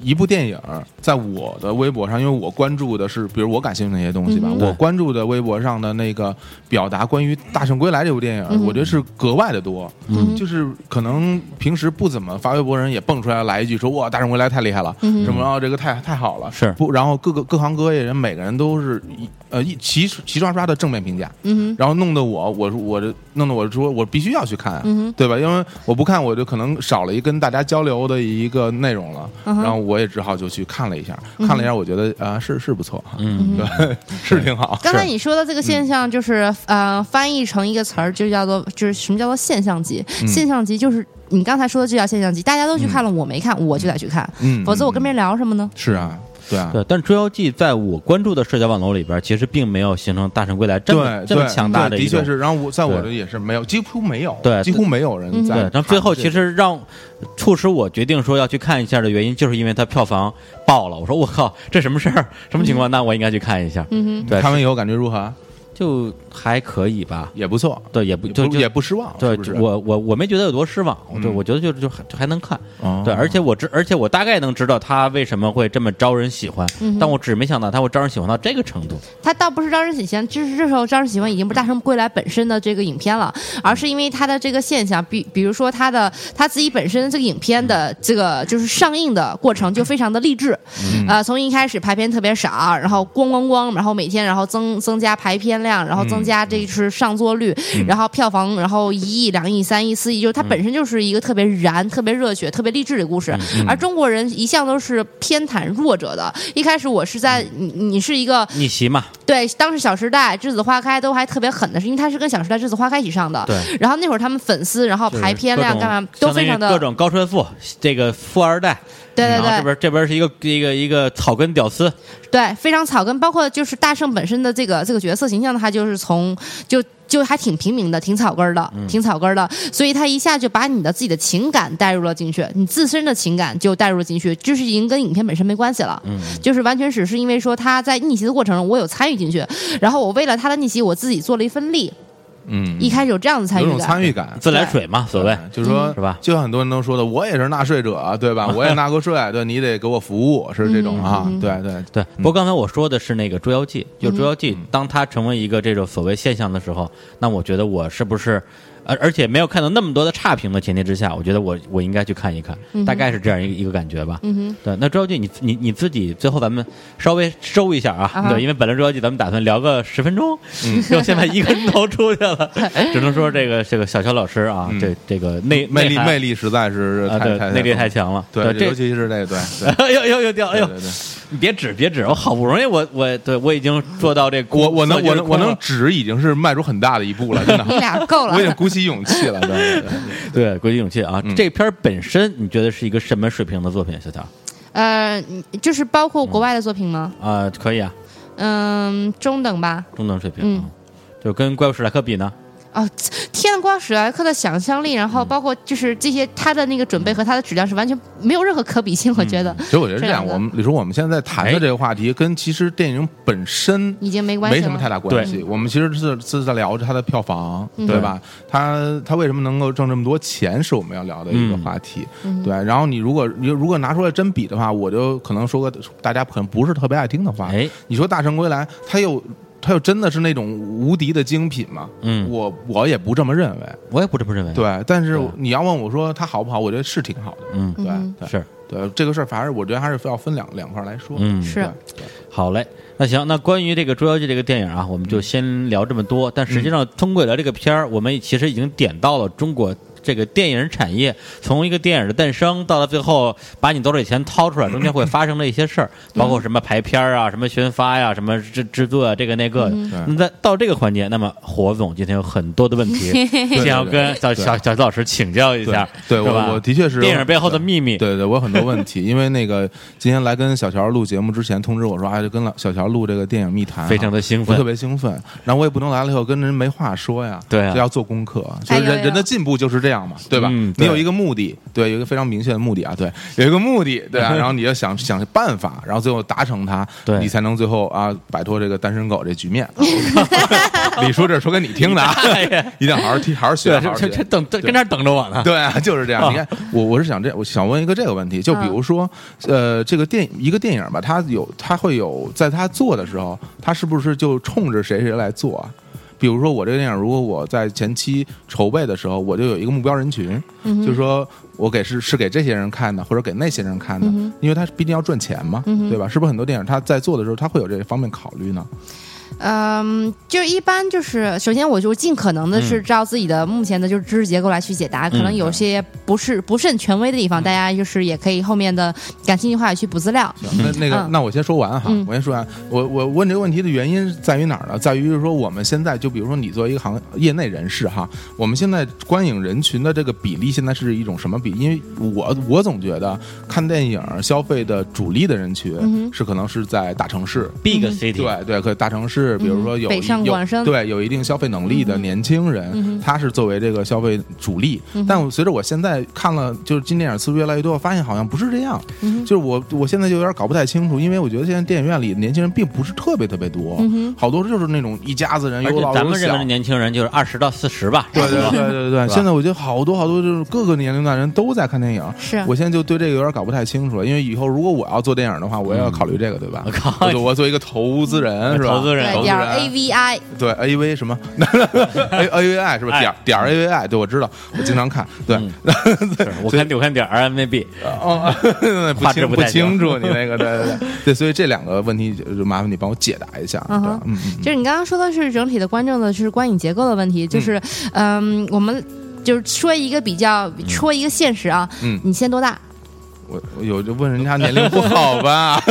一部电影在我的微博上，因为我关注的是，比如我感兴趣的那些东西吧，嗯我关注的微博上的那个表达关于《大圣归来》这部电影，嗯我觉得是格外的多。嗯就是可能平时不怎么发微博人也蹦出来来一句说哇，《大圣归来》太厉害了，嗯什么然后这个太太好了，是不？然后各个各行各业人每个人都是一呃一齐齐刷刷的正面评价，嗯然后弄得我，我我这弄得我说我必须要去看对吧？因为我不看，我就可能少了一跟大家交流的一个内容了。嗯然后我也只好就去看了一下，嗯看了一下，我觉得啊、是是不错啊，嗯，对，是挺好。刚才你说的这个现象，就是、呃，翻译成一个词儿，就叫做就是什么叫做现象级？嗯。现象级就是你刚才说的这叫现象级，大家都去看了，我没看，我就得去看，嗯，否则我跟别人人聊什么呢？是啊，对啊，对。但《捉妖记》在我关注的社交网络里边，其实并没有形成《大圣归来》这么这么强大一种对的确是。然后我在我这也是没有，几乎没有，对几乎没有人嗯在对，然后最后其实让促使我决定说要去看一下的原因，就是因为它票房爆了。我说我靠，这什么事儿？什么情况？那我应该去看一下。嗯对，看完以后感觉如何？就还可以吧。也不错，对，也不就就也不失望，对是是？我我我没觉得有多失望，嗯对，我觉得就就还就还能看。哦对，而且我知，而且我大概能知道他为什么会这么招人喜欢，嗯但我只没想到他会招人喜欢到这个程度。他倒不是招人喜欢，就是这时候招人喜欢已经不是《大圣归来》本身的这个影片了，而是因为他的这个现象，比比如说他的他自己本身这个影片的这个就是上映的过程就非常的励志，呃，从一开始排片特别少，然后咣咣咣，然后每天然后增增加排片量，然后增加这一次上座率，然后票房然后一亿、两亿、三亿、四亿，就是它本身就是一个特别燃、特别热血、特别励志的故事，而中国人一向都是偏袒弱者的。一开始我是在你你是一个逆袭嘛，对，当时《小时代》《栀子花开》都还特别狠的是，因为它是跟《小时代》《栀子花开》一起上的。对。然后那会儿他们粉丝，然后排片量干嘛都非常的各种高帅富，这个富二代，对对对这边这边是一个一个一个草根屌丝，对，非常草根。包括就是大圣本身的这个这个角色形象，他就是从就。就还挺平民的，挺草根的，嗯挺草根儿的，所以他一下就把你的自己的情感带入了进去，你自身的情感就带入了进去，就是已经跟影片本身没关系了，嗯，就是完全只是因为说他在逆袭的过程中，我有参与进去，然后我为了他的逆袭，我自己做了一份力，嗯，一开始有这样的参有种与感，参与感，自来水嘛，所谓。对就是说是吧？就像很多人都说的，我也是纳税者，对吧？[LAUGHS] 我也纳过税，对，你得给我服务，是这种啊，对对。对。不过刚才我说的是那个《捉妖记》，就《捉妖记》，嗯当它成为一个这种所谓现象的时候，那我觉得我是不是？而而且没有看到那么多的差评的前提之下，我觉得我我应该去看一看，大概是这样一个一个感觉吧。嗯哼。对，那《捉妖记》你你你自己最后咱们稍微收一下啊，啊对，因为本来《捉妖记》咱们打算聊个十分钟，结果现在一个钟头出去了，[LAUGHS] 只能说这个这个小乔老师啊，嗯这这个内魅力魅力实在是啊，太太对内力太强了，对，这尤其是这个对 [LAUGHS] 对哎呦呦呦掉，哎呦对，对对，你别指别指，我好不容易我我对我已经做到这我我能我能我能指已经是迈出很大的一步了，真的，[LAUGHS] 你俩够了我已经鼓起勇气了，[LAUGHS] 对对对对对鼓起勇气啊！嗯这片本身你觉得是一个什么水平的作品？小乔呃，就是包括国外的作品吗？啊，可以啊，嗯，中等吧。中等水平，嗯啊，就跟怪物史莱克比呢，哦，天呐，光史莱克的想象力，然后包括就是这些他的那个准备和他的质量是完全没有任何可比性，我觉得其实我觉得这样，我们你说我们现在谈的这个话题，跟其实电影本身已经没关系。没什么太大关系。我们其实是是在聊着它的票房，嗯对吧？它它为什么能够挣这么多钱，是我们要聊的一个话题。嗯对，然后你如果你如果拿出来真比的话，我就可能说个大家可能不是特别爱听的话。哎，你说《大圣归来》，他又它又真的是那种无敌的精品吗？嗯，我我也不这么认为。我也不这么认为，，对，但是你要问我说它好不好，我觉得是挺好的。嗯，对嗯对是，对，这个事儿反正我觉得还是要分两两块儿来说。嗯，是对好嘞，那行，那关于这个《捉妖记》这个电影啊，我们就先聊这么多。但实际上，通过聊这个片儿，我们其实已经点到了中国这个电影产业从一个电影的诞生到了最后把你兜里钱掏出来，中间会发生的一些事儿，包括什么排片啊、什么宣发呀、什么制制作啊，这个那个那在到这个环节，那么火总今天有很多的问题，[LAUGHS] 想要跟小对。小小老师请教一下，对，对是吧？我我的确是电影背后的秘密。对对，我有很多问题，因为那个今天来跟小乔录节目之前通知我说，哎，就跟老小乔录这个电影密谈啊，非常的兴奋。特别兴奋。然后我也不能来了以后跟人没话说呀，对啊。这要做功课。就哎呦呦是人人的进步就是这样嘛，对吧？嗯对你有一个目的，对，有一个非常明确的目的啊，对，有一个目的，对啊，[LAUGHS] 然后你要想想办法，然后最后达成它，对你才能最后啊摆脱这个单身狗这局面。[LAUGHS] 李叔这说给你听的啊，[LAUGHS] 一定要好好听，好好学，对，好好学这这这。等等跟这儿等着我呢。对啊，就是这样。啊你看，我我是想这，我想问一个这个问题，就比如说，呃，这个电一个电影吧，它有它会有，在它做的时候，它是不是就冲着谁谁来做啊？比如说，我这个电影，如果我在前期筹备的时候，我就有一个目标人群，嗯就是说我给是是给这些人看的，或者给那些人看的，因为他毕竟要赚钱嘛，嗯对吧？是不是很多电影他在做的时候，他会有这方面考虑呢？嗯，就一般就是，首先我就尽可能的嗯是照自己的目前的就是知识结构来去解答，可能有些不是不甚权威的地方，大家就是也可以后面的感兴趣的话也去补资料。行，那那个，嗯那我先说完哈，嗯我先说完。我我问这个问题的原因在于哪儿呢？在于就是说，我们现在就比如说你作为一个行业内人士哈，我们现在观影人群的这个比例现在是一种什么比？因为我我总觉得看电影消费的主力的人群是可能是在大城市。Big City，对对，可大城市是比如说有北上有广深对有一定消费能力的年轻人，嗯他是作为这个消费主力。但我随着我现在看了就是进电影次数越来越多，我发现好像不是这样。嗯就是我我现在就有点搞不太清楚，因为我觉得现在电影院里年轻人并不是特别特别多，好多就是那种一家子人而且有老有小咱们认为的。年轻人就是二十到四十吧，对对对对对，现在我觉得好多好多就是各个年龄段人都在看电影，是我现在就对这个有点搞不太清楚了，因为以后如果我要做电影的话，我也要考虑这个，对吧？我靠我就我作为一个投资人是吧？投资人对点儿投资人 AVI，对 A V 什么？A [LAUGHS] [LAUGHS] A V I 是吧？哎。点儿点儿 A V I，对我知道，我经常看。对，[LAUGHS] 我看我看点儿 maybe 哦，不清不清楚你那个，对对对。对，所以这两个问题就就麻烦你帮我解答一下。对嗯，嗯嗯。就是你刚刚说的是整体的观众的就是观影结构的问题，就是嗯，我们就是说一个比较，说一个现实啊，嗯。你现在多大？我我有就问人家年龄不好吧？[LAUGHS]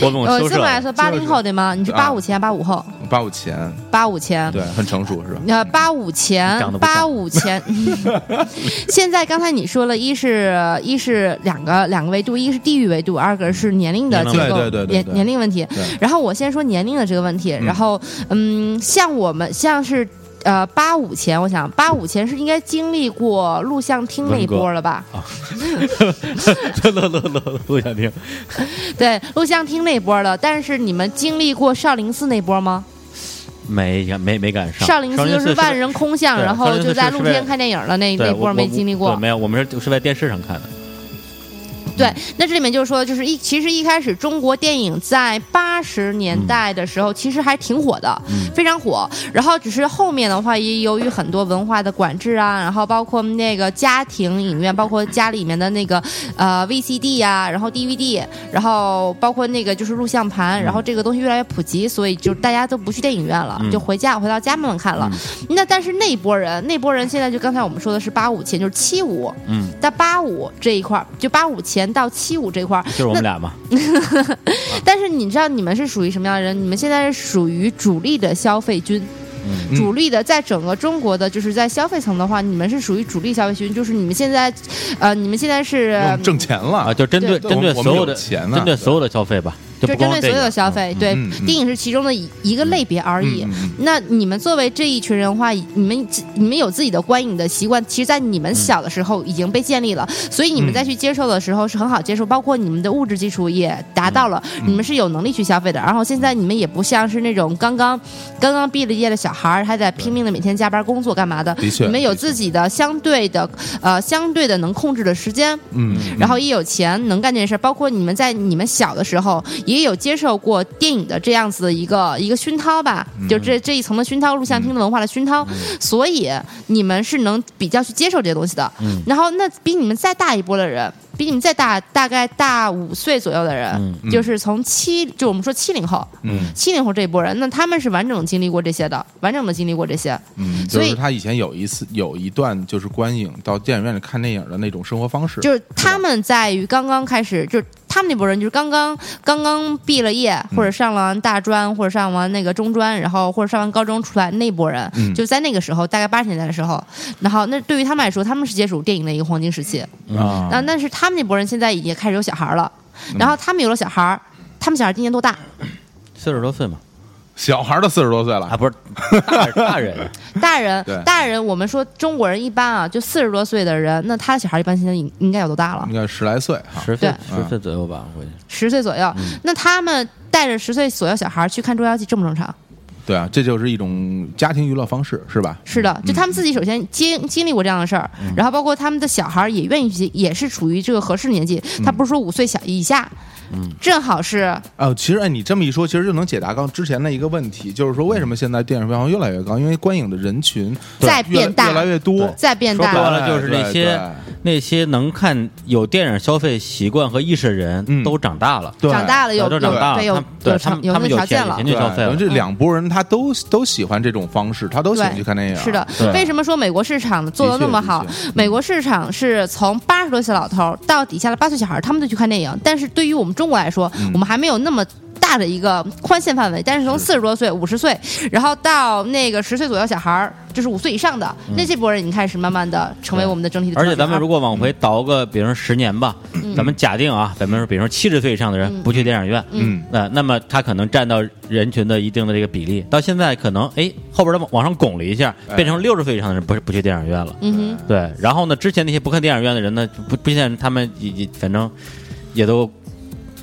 我跟我呃，这么来说，八零后对吗？你是啊八五前，八五后，八五前，八五前。对，很成熟是吧？呃，八五前八五前。[LAUGHS] 现在刚才你说了，一是一是两个两个维度，一是地域维度，二个是年龄的结构，对对对对年年龄问题。然后我先说年龄的这个问题，然后嗯，像我们像是。呃，八五前，我想八五前是应该经历过录像厅那一波了吧？[LAUGHS] 录像厅。[LAUGHS] 对，录像厅那波了。但是你们经历过少林寺那波吗？没没没赶上。少林寺就是万人空巷，然后就在露天看电影的那那波没经历过。没有，我们是是在电视上看的。对，那这里面就是说，就是一其实一开始中国电影在八十年代的时候，其实还挺火的，非常火。然后只是后面的话，也由于很多文化的管制啊，然后包括那个家庭影院，包括家里面的那个呃 VCD 啊、然后 DVD，然后包括那个就是录像盘，然后这个东西越来越普及，所以就大家都不去电影院了，嗯。就回家回到家慢慢看了。那但是那一波人，那波人现在就刚才我们说的是八五前，就是七五，嗯，在八五这一块儿，就八五前到七五这块儿，就是我们俩嘛。[LAUGHS] 但是你知道你们是属于什么样的人？你们现在是属于主力的消费军。嗯。主力的，在整个中国的，就是在消费层的话，你们是属于主力消费群，就是你们现在，呃，你们现在是挣钱了。啊，就针对对。针对所有的针对所有的消费吧，就针对所有的消费，对电影是其中的一一个类别而已。那你们作为这一群人的话，你们你们有自己的观影的习惯，其实，在你们小的时候已经被建立了，所以你们再去接受的时候是很好接受，包括你们的物质基础也达到了，嗯你们是有能力去消费的。然后现在你们也不像是那种刚刚刚刚毕了业的小孩儿，还在拼命的每天加班工作干嘛的，的确你们有自己的相对的呃相对的能控制的时间，嗯，然后也有钱能干这件事儿，包括你们在你们小的时候也有接受过电影的这样子的一个一个熏陶吧，就这这一层的熏陶，录像厅的文化的熏陶，所以你们是能比较去接受这些东西的。嗯。然后那比你们再大一波的人，比你们再大大概大五岁左右的人，嗯。就是从七，就我们说七零后，嗯。七零后这一波人，那他们是完整经历过这些的，完整的经历过这些。嗯，所以就是他以前有一次有一段就是观影到电影院里看电影的那种生活方式，就是他们在于刚刚开始，就是他们那波人，就是刚刚刚刚毕了业，或者上完大专，或者上完那个中专，然后或者上完高中出来那波人，嗯。就在那个时候，大概八十年代的时候，然后那对于他们来说，他们是接触电影的一个黄金时期。啊。那但是他们那波人现在已经开始有小孩了，嗯然后他们有了小孩，他们小孩今年多大？四十多岁嘛，小孩儿都四十多岁啊了，不是大大人，大人 [LAUGHS] 对，大人，我们说中国人一般啊，就四十多岁的人，那他的小孩一般现在应应该有多大了应？该十来岁哈，十岁十岁左右吧，我估计。十岁左右。嗯那他们带着十岁左右小孩去看《捉妖记》，正不正常？对啊，这就是一种家庭娱乐方式，是吧？是的，就他们自己首先经经历过这样的事儿，然后包括他们的小孩儿也愿意去，也是处于这个合适年纪。他不是说五岁小以下，正好是哦，其实哎，你这么一说，其实就能解答刚之前的一个问题，就是说为什么现在电影票房越来越高？因为观影的人群在变大越来越多，在变说白大。了就是那些那些能看有电影消费习惯和意识的人嗯都长大了，对长大了有都长大了，对有他们有他们有他们有钱那条件了有钱去消费了对，这两拨人他都都喜欢这种方式，他都喜欢去看电影。是的，为什么说美国市场做的那么好？美国市场是从八十多岁老头到底下的八岁小孩，他们都去看电影。但是对于我们中国来说，嗯。我们还没有那么。大的一个宽限范围，但是从四十多岁、五十岁，然后到那个十岁左右小孩儿，就是五岁以上的，那这波人已经开始慢慢的成为我们的整体的。而且咱们如果往回倒个，比如说十年吧，咱们假定啊，咱们说，比如说七十岁以上的人嗯。不去电影院，嗯。那、那么他可能占到人群的一定的这个比例，到现在可能哎后边的往往上拱了一下，哎。变成六十岁以上的人不是不去电影院了。嗯哼，对，然后呢，之前那些不看电影院的人呢，不不现在他们也也反正也都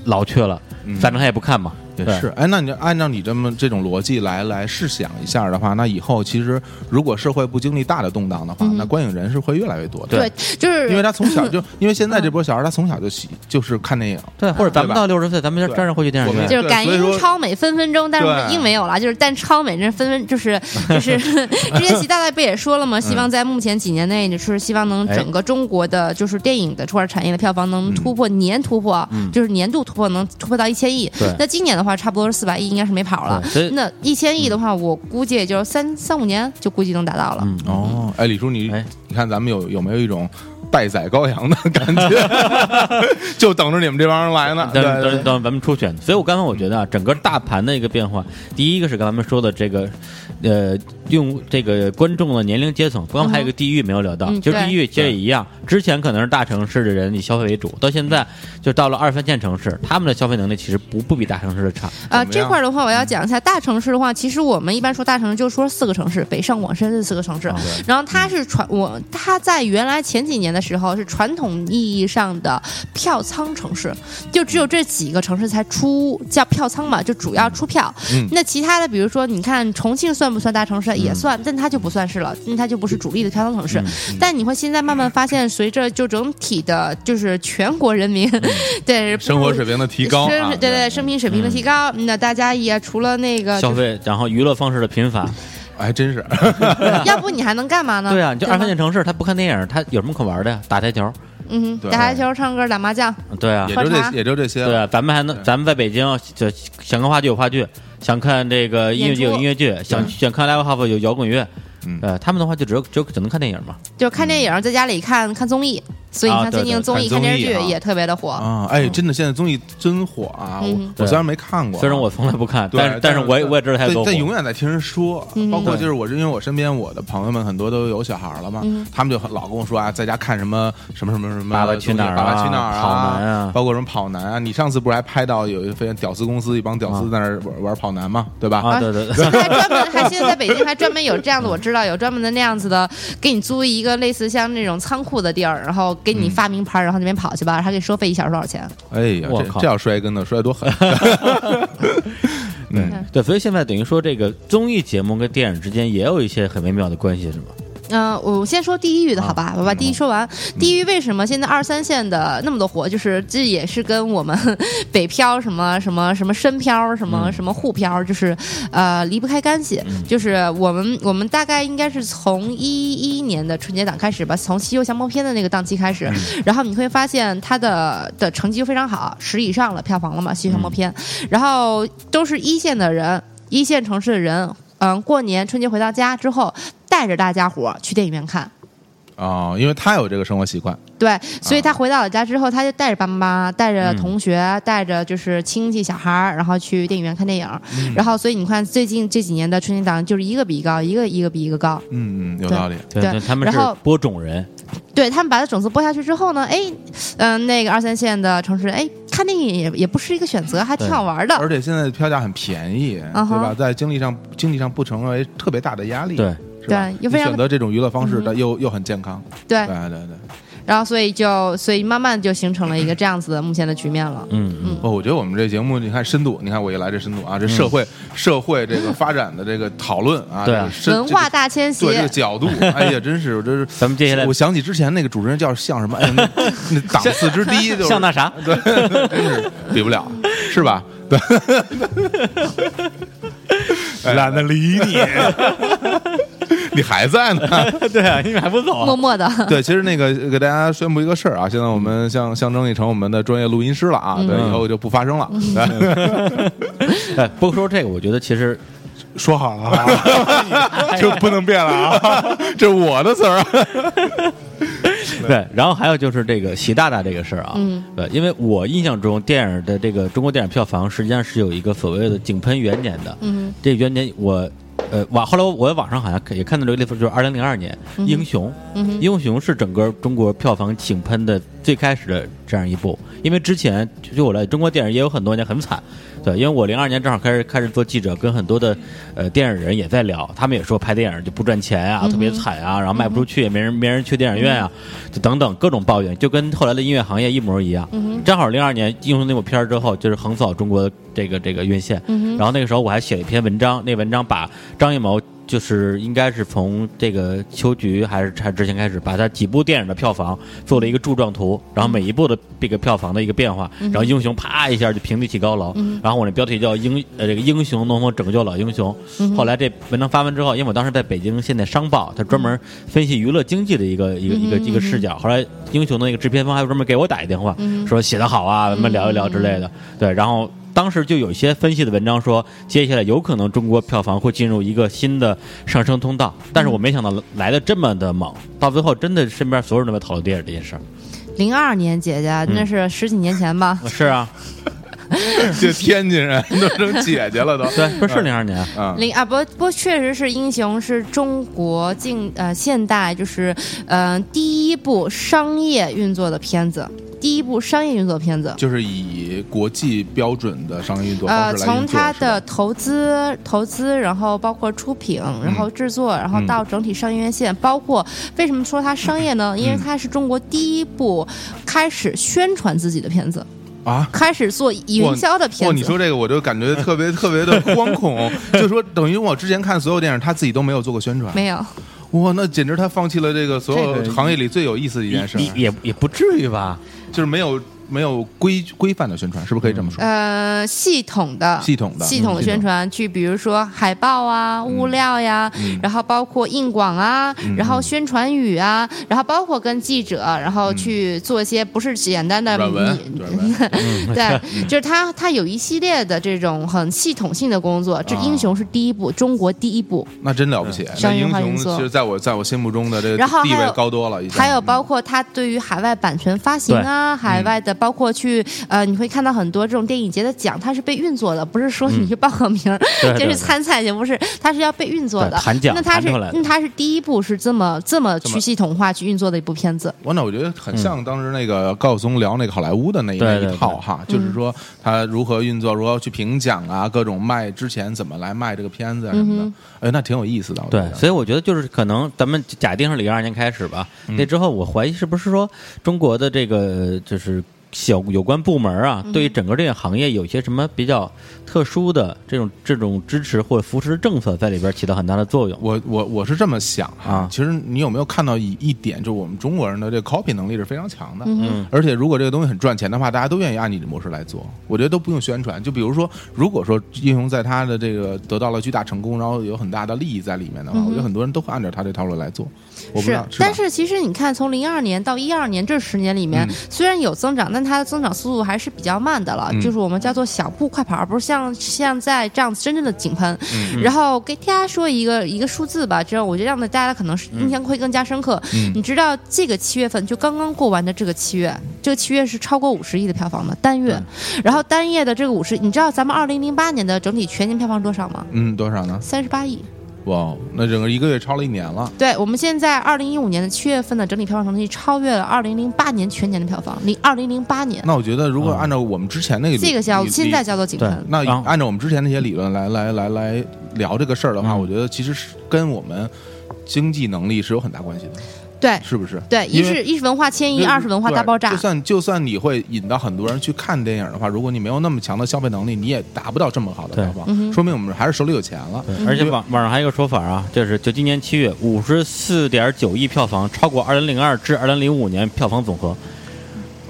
老去了，嗯反正他也不看嘛。对也是，哎，那你按照你这么这种逻辑来来试想一下的话，那以后其实如果社会不经历大的动荡的话，嗯那观影人是会越来越多的。对对，就是因为他从小就，[LAUGHS] 因为现在这波小孩，他从小就喜就是看电影，对，或者咱们到六十岁，咱们就对照样会去电影我们院。就是感应超美分分钟，但是对英没有了，就是但超美这分分就是 [LAUGHS] 就是之前习大大不也说了吗？希望在目前几年内，就是希望能哎整个中国的就是电影的或者产业的票房能突破年突破，就是年度突破能突破到一千亿。那今年的话，差不多是四百亿，应该是没跑了。那一千亿的话，我估计也就三三五年就估计能达到了。嗯，哦，哎，李叔，你哎。你看咱们有有没有一种待宰羔羊的感觉？就等着你们这帮人来呢。等等等咱们出选，所以我刚才我觉得啊，整个大盘的一个变化，第一个是刚才咱们说的这个，呃，用这个观众的年龄阶层，刚刚还有一个地域没有聊到，嗯就是地域其实也一样，之前可能是大城市的人以消费为主，到现在就到了二三线城市，他们的消费能力其实不不比大城市的差。呃，怎么样这块儿的话，我要讲一下大城市的话，其实我们一般说大城市就说四个城市，北上广深这四个城市。啊然后它是传我它在原来前几年的时候是传统意义上的票仓城市，就只有这几个城市才出叫票仓嘛，就主要出票。嗯那其他的，比如说你看重庆算不算大城市？也算，但它就不算是了，因为它就不是主力的票仓城市。但你会现在慢慢发现，随着就整体的，就是全国人民、对 [LAUGHS] 生活水平的提高啊，对对，生平水平的提高，那大家也除了那个消，费，然后娱乐方式的贫乏，[LAUGHS] 还真是。[LAUGHS] 要不你还能干嘛呢？对啊，你就二三线城市，他不看电影，他有什么可玩的呀？打台球，嗯对，打台球、唱歌、打麻将，对啊也，就喝茶这，也就这些了。对啊，咱们还能，咱们在北京就想看话剧有话剧，想看这个音乐剧有音乐剧，想想看 live house 有摇滚乐，嗯呃，他们的话就只有只有只能看电影嘛，就看电影，在家里看看综艺。所以你看最近综艺、看看电视剧也特别的火。啊，哎，真的，现在综艺真火啊！我虽然没看过，虽然我从来不看，但是但是我也我也知道它有多但但永。远在听人说，嗯包括就是我，因为我身边我的朋友们很多都有小孩了嘛，嗯他们就很老跟我说啊，在家看什么什么什么什么爸爸去哪儿啊爸爸去哪儿跑男啊包括什么跑男啊。你上次不是还拍到有一个非常屌丝公司一帮屌丝在那儿玩玩跑男嘛，对吧？啊，对对对，还专门还现在在北京还专门有这样的，我知道有专门的那样子的，给你租一个类似像那种仓库的地儿，然后给你发名牌，然后那边跑去吧，还给收费一小时多少钱？哎呀，我靠这这要摔跟头摔多狠！[LAUGHS] 嗯，对，所以现在等于说这个综艺节目跟电影之间也有一些很微妙的关系，是吗？嗯、我先说地域的好啊吧，我把地域说完。地域为什么现在二三线的那么多火？就是这也是跟我们北漂什么什么什么深漂什么嗯什么沪漂，就是呃离不开干系。就是我们我们大概应该是从一一年的春节档开始吧，从《西游降魔篇》的那个档期开始，嗯然后你会发现它的的成绩就非常好，十以上了票房了嘛，《西游降魔篇》嗯然后都是一线的人，一线城市的人。嗯，过年春节回到家之后，带着大家伙去电影院看。哦，因为他有这个生活习惯，对，所以他回到老家之后，他就带着爸妈、带着同学、带着就是亲戚小孩儿，然后去电影院看电影。然后，所以你看最近这几年的春节档就是一个比一个高，一个一个比一个高。嗯嗯，有道理。对，他们是播种人，对他们把它种子播下去之后呢，哎，嗯、那个二三线的城市，哎，看电影也也不是一个选择，还挺好玩的。而且现在票价很便宜，对吧？在经济上经济上不成为特别大的压力，对，对又非常选择这种娱乐方式，嗯但又又很健康，对。对，对对。然后所以就所以慢慢就形成了一个这样子的目前的局面了。嗯嗯，哦，我觉得我们这节目，你看深度，你看我一来这深度啊，这社会、社会这个发展的这个讨论啊，对啊。这个深文化大迁徙。这个、对这个角度，[LAUGHS] 哎呀，真是我这是。咱们接下来我想起之前那个主持人叫像什么，哎呀，那 [LAUGHS] 那档次之低，就是像那啥，对，真是比不了，是吧？对，[LAUGHS] 懒得理你，你还在呢。对啊，你们还不走啊？默默的，对，其实那个给大家宣布一个事儿啊，现在我们象象征已成我们的专业录音师了啊，对，以后就不发声了。[LAUGHS] 不过说这个，我觉得其实说好了啊，就不能变了啊，[LAUGHS] 这是我的词儿啊。[LAUGHS] 对，然后还有就是这个习大大这个事儿啊，嗯，对，因为我印象中电影的这个中国电影票房实际上是有一个所谓的井喷元年的，嗯这元年我。呃，网后来我在网上好像也看到这个例子，就是二零零二年《英雄》，英雄》是整个中国票房井喷的最开始的这样一部，因为之前就我来，中国电影也有很多年很惨，对，因为我零二年正好开始开始做记者，跟很多的呃电影人也在聊，他们也说拍电影就不赚钱啊，特别惨啊，然后卖不出去，也没人没人去电影院啊，就等等各种抱怨，就跟后来的音乐行业一模一样。正好零二年《英雄》那部片儿之后，就是横扫中国的这个这个院线，然后那个时候我还写了一篇文章，那文章把张艺谋。就是应该是从这个秋菊还是还之前开始，把他几部电影的票房做了一个柱状图，然后每一部的这个票房的一个变化，然后英雄啪一下就平地起高楼，然后我那标题叫英呃这个英雄能否拯救老英雄？后来这文章发完之后，因为我当时在北京现代商报，他专门分析娱乐经济的一个一个一个一个视角，后来英雄的那个制片方还专门给我打一电话，说写得好啊，咱们聊一聊之类的，对，然后。当时就有一些分析的文章说，接下来有可能中国票房会进入一个新的上升通道，但是我没想到来的这么的猛，到最后真的身边所有人都在讨论电影这件事儿。零二年，姐姐那是十几年前吧？是啊，[LAUGHS] 这天津人都成姐姐了都。[LAUGHS] 对，不是零二年啊。零啊不不，确实是英雄是中国近呃现代就是嗯第一部商业运作的片子。第一部商业运作片子，就是以国际标准的商业运作呃，方式从它的投资、投资，然后包括出品，然后制作，然后到整体商业院线，包括为什么说它商业呢？因为它是中国第一部开始宣传自己的片子啊，开始做营销的片子。你说这个，我就感觉特别特别的 [LAUGHS] 惶恐，就说等于我之前看所有电影，他自己都没有做过宣传，没有。哇，那简直他放弃了这个所有行业里最有意思的一件事，也也不至于吧？就是没有。没有规规范的宣传，是不是可以这么说？呃，系统的、系统的、系统的宣传，去比如说海报啊、物料呀，然后包括硬广啊，然后宣传语啊，然后包括跟记者，然后去做一些不是简单的 [LAUGHS] 对，[LAUGHS] 就是他他有一系列的这种很系统性的工作。这英雄是第一部，中国第一部，那真了不起。那英雄其实在我在我心目中的这个地位高多了。还有包括他对于海外版权发行啊，海外的。包括去呃，你会看到很多这种电影节的奖，它是被运作的，不是说你去报个名 [LAUGHS] 就是参赛去，不是，它是要被运作的。那它是那它是第一部是这么这么去系统化去运作的一部片子。我那我觉得很像当时那个高晓松聊那个好莱坞的那那一套哈，就是说他如何运作，如何去评奖啊，各种卖之前怎么来卖这个片子啊什么的，哎，那挺有意思的。对，所以我觉得就是可能咱们假定是零二年开始吧，那之后我怀疑是不是说中国的这个就是。小有关部门啊，对于整个这个行业有些什么比较特殊的这种这种支持或扶持政策在里边起到很大的作用。我我我是这么想啊，其实你有没有看到一一点，就是我们中国人的这个 copy 能力是非常强的，嗯，而且如果这个东西很赚钱的话，大家都愿意按你的模式来做。我觉得都不用宣传。就比如说，如果说英雄在他的这个得到了巨大成功，然后有很大的利益在里面的话，我觉得很多人都会按照他这套路来做。是，但是其实你看，从零二年到一二年这十年里面，虽然有增长，但它的增长速度还是比较慢的了。就是我们叫做小步快跑，而不是像现在这样子真正的井喷。然后给大家说一个一个数字吧，这样我觉得让大家可能印象会更加深刻。你知道这个七月份就刚刚过完的这个七月，这个七月是超过五十亿的票房的单月。然后单月的这个五十，你知道咱们二零零八年的整体全年票房多少吗？嗯，多少呢？三十八亿。哇，那整个一个月超了一年了。对，我们现在二零一五年的七月份的整体票房成绩超越了二零零八年全年的票房。零二零零八年。那我觉得，如果按照我们之前那个这个叫现在叫做井喷，那按照我们之前那些理论来来来来聊这个事儿的话，我觉得其实是跟我们经济能力是有很大关系的。对，是不是？对，一是一是文化迁移，二是文化大爆炸。就算就算你会引到很多人去看电影的话，如果你没有那么强的消费能力，你也达不到这么好的票房。说明我们还是手里有钱了。而且网网上还有一个说法啊，就是就今年七月五十四点九亿票房，超过二零零二至二零零五年票房总和。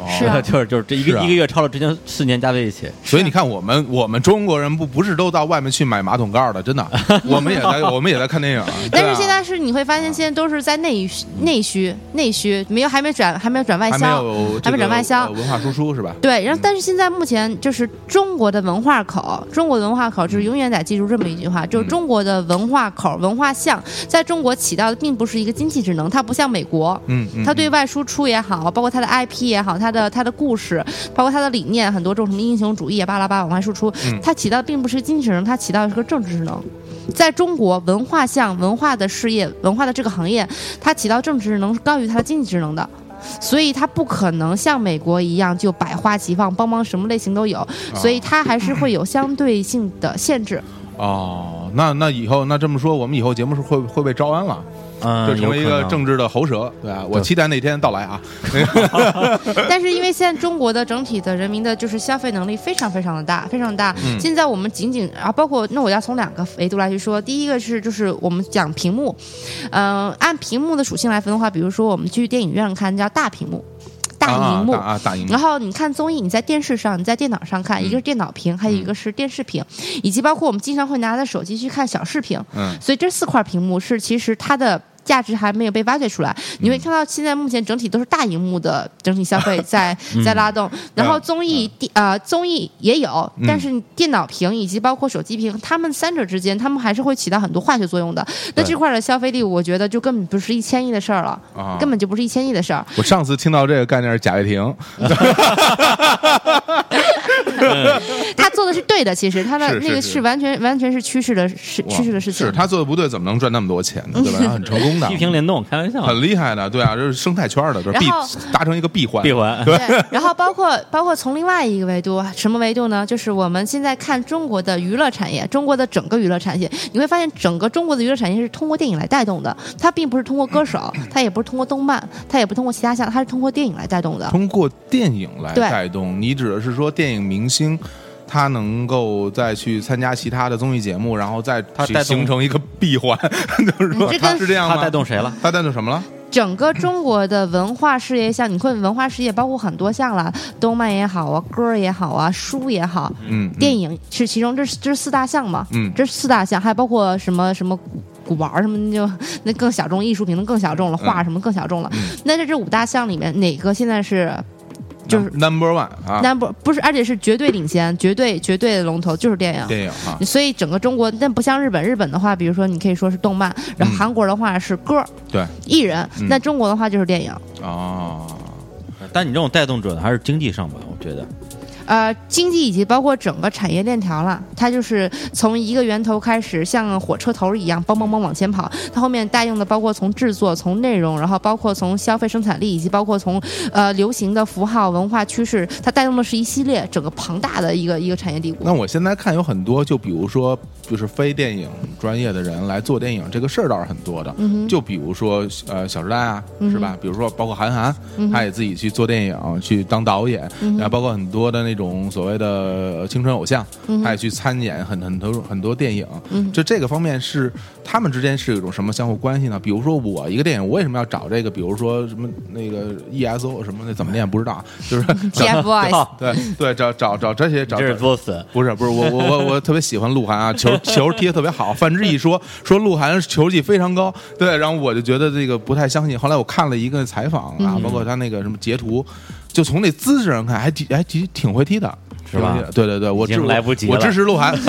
是啊，[LAUGHS] 就是就是这一个一个月超了之前四年加在一起，所以你看我们我们中国人不不是都到外面去买马桶盖的，真的，[LAUGHS] 我们也在我们也在看电影。但是现在是你会发现，现在都是在内内需内需，没有还没转还没有转外销，还没有转外销，文化输出是吧？对，然后但是现在目前就是中国的文化口，中国的文化口就是永远得记住这么一句话，就是中国的文化口文化项在中国起到的并不是一个经济职能，它不像美国，嗯，它对外输出也好，包括它的 IP 也好，它的。的他的故事，包括他的理念，很多这种什么英雄主义啊，巴拉巴拉往外输出，它起到并不是经济职能，它起到的是个政治职能。在中国，文化向文化的事业、文化的这个行业，它起到政治职能是高于它的经济职能的。所以它不可能像美国一样就百花齐放，帮帮什么类型都有，所以它还是会有相对性的限制。哦，那那以后那这么说，我们以后节目是会会被招安了，嗯，就成为一个政治的喉舌，对啊，我期待那天到来啊。[LAUGHS] 但是因为现在中国的整体的人民的就是消费能力非常非常的大，非常大。嗯现在我们仅仅啊，包括那我要从两个维度来去说，第一个是就是我们讲屏幕，嗯、按屏幕的属性来分的话，比如说我们去电影院看叫大屏幕。大荧幕，啊啊，大荧幕然，后你看综艺，你在电视上，你在电脑上看，一个是电脑屏，还有一个是电视屏，以及包括我们经常会拿着手机去看小视频。嗯所以这四块屏幕是其实它的。价值还没有被挖掘出来，你会看到现在目前整体都是大荧幕的整体消费 [LAUGHS] 在在拉动，然后综艺电呃综艺也有，但是电脑屏以及包括手机屏，他们三者之间，他们还是会起到很多化学作用的。那这块的消费力，我觉得就根本不是一千亿的事儿了，啊。根本就不是一千亿的事儿。我上次听到这个概念是贾跃亭，[LAUGHS] [LAUGHS] [LAUGHS] 他做的是对的，其实他的那个是是是是完全完全是趋势的事趋势的事情。是他做的不对，怎么能赚那么多钱呢？[LAUGHS] 对吧？他很成功的，批评联动，开玩笑，很厉害的，对啊，这是生态圈的，这是闭达成一个闭环，闭环，对，然后包括包括从另外一个维度，什么维度呢？就是我们现在看中国的娱乐产业，中国的整个娱乐产业，你会发现整个中国的娱乐产业是通过电影来带动的，它并不是通过歌手，它也不是通过动漫，它也不通过其他项，它是通过电影来带动的。通过电影来带动。你指的是说电影明星？他能够再去参加其他的综艺节目，然后再他带形成一个闭环，[LAUGHS] 就是说他是这样吗？他带动谁了？他带动什么了？整个中国的文化事业项，你会文化事业包括很多项了，动漫也好啊，歌也好啊，书也好，嗯，电影是其中，这是这是四大项嘛？嗯这是四大项，还包括什么什么古古玩儿什么，就那更小众，艺术品的更小众了，画什么更小众了。嗯那在这五大项里面，哪个现在是就是 number one 啊，number 不是，而且是绝对领先，绝对绝对的龙头就是电影。电影啊，所以整个中国，但不像日本，日本的话，比如说你可以说是动漫，然后嗯韩国的话是歌、对艺人，嗯那中国的话就是电影。哦，但你这种带动者还是经济上吧，我觉得。呃，经济以及包括整个产业链条了，它就是从一个源头开始，像火车头一样，嘣嘣嘣往前跑。它后面带用的包括从制作、从内容，然后包括从消费生产力，以及包括从呃流行的符号、文化趋势，它带动的是一系列整个庞大的一个一个产业帝国。那我现在看有很多，就比如说，就是非电影专业的人来做电影，这个事儿倒是很多的。就比如说，呃，《小时代》啊，嗯是吧？比如说，包括韩寒，嗯他也自己去做电影，去当导演，嗯然后包括很多的那种所谓的青春偶像，嗯他也去参演很很多很多电影。嗯就这个方面是他们之间是有一种什么相互关系呢？比如说我一个电影，我为什么要找这个？比如说什么那个 ESO 什么的，怎么念不知道啊，[LAUGHS] 就是找 TFBOYS 对对找找找这些找这是作死，不是不是，我我我我特别喜欢鹿晗啊，[LAUGHS] 球球踢得特别好。范志毅说说鹿晗球技非常高，对，然后我就觉得这个不太相信。后来我看了一个采访啊，嗯包括他那个什么截图，就从那姿势上看，还挺还挺挺会踢的。是吧对对对，我支来不及我支持鹿晗。[LAUGHS]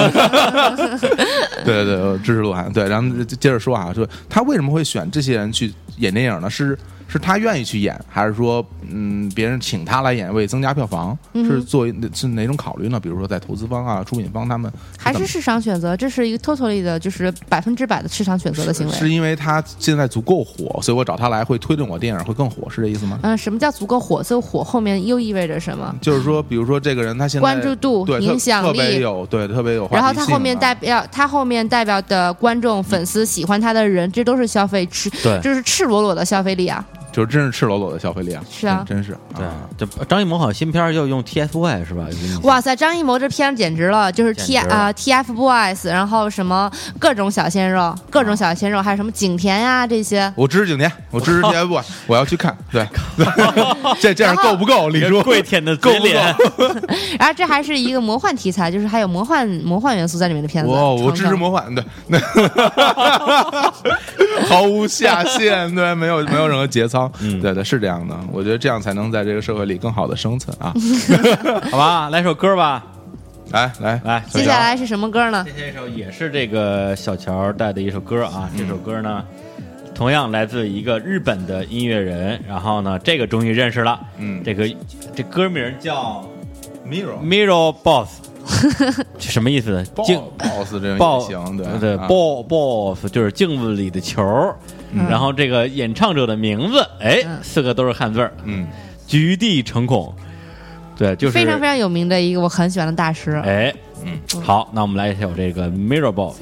对对对，我支持鹿晗。对，然后接着说啊，说他为什么会选这些人去演电影呢？是是他愿意去演，还是说嗯别人请他来演为增加票房？嗯是作为是哪种考虑呢？比如说在投资方啊、出品方他们还是市场选择，这是一个 totally 的，就是百分之百的市场选择的行为。是因为他现在足够火，所以我找他来会推动我电影会更火，是这意思吗？嗯，什么叫足够火？这个火后面又意味着什么？就是说，比如说这个人他现在关注度对影响特别力有对特别有然后他后面代表他后面代表的观众、粉丝喜欢他的人，这都是消费赤，对这是赤裸裸的消费力啊！就是真是赤裸裸的消费力啊，是啊真真是对啊，这张艺谋好像新片儿要用 TFBOY 是吧？哇塞，张艺谋这片简直了，就是 T 啊、TFBOYS，然后什么各种小鲜肉，各种小鲜肉，还有什么景甜呀、这些。我支持景甜，我支持 TFBOYS，我要去看。对，[LAUGHS] 这这样够不够？李叔，跪舔的够不够？[LAUGHS] 然后这还是一个魔幻题材，就是还有魔幻魔幻元素在里面的片子。哦，我支持魔幻，对，[LAUGHS] 毫无下限，对，没有没有任何节操，嗯对对，是这样的。我觉得这样才能在这个社会里更好的生存啊！[LAUGHS] 好吧，来首歌吧，[LAUGHS] 来来来，接下来是什么歌呢？接下来一首也是这个小乔带的一首歌啊，这首歌呢，同样来自一个日本的音乐人，然后呢，这个终于认识了，嗯这个这歌名叫 Mirror，Mirror Boss，这 [LAUGHS] 什么意思？镜 boss 这种行，对对啊。boss boss 就是镜子里的球儿，然后这个演唱者的名字，哎，嗯。四个都是汉字儿，嗯，局地成孔，对，就是非常非常有名的一个我很喜欢的大师。哎，嗯，好，那我们来一首这个 Mirror Ball。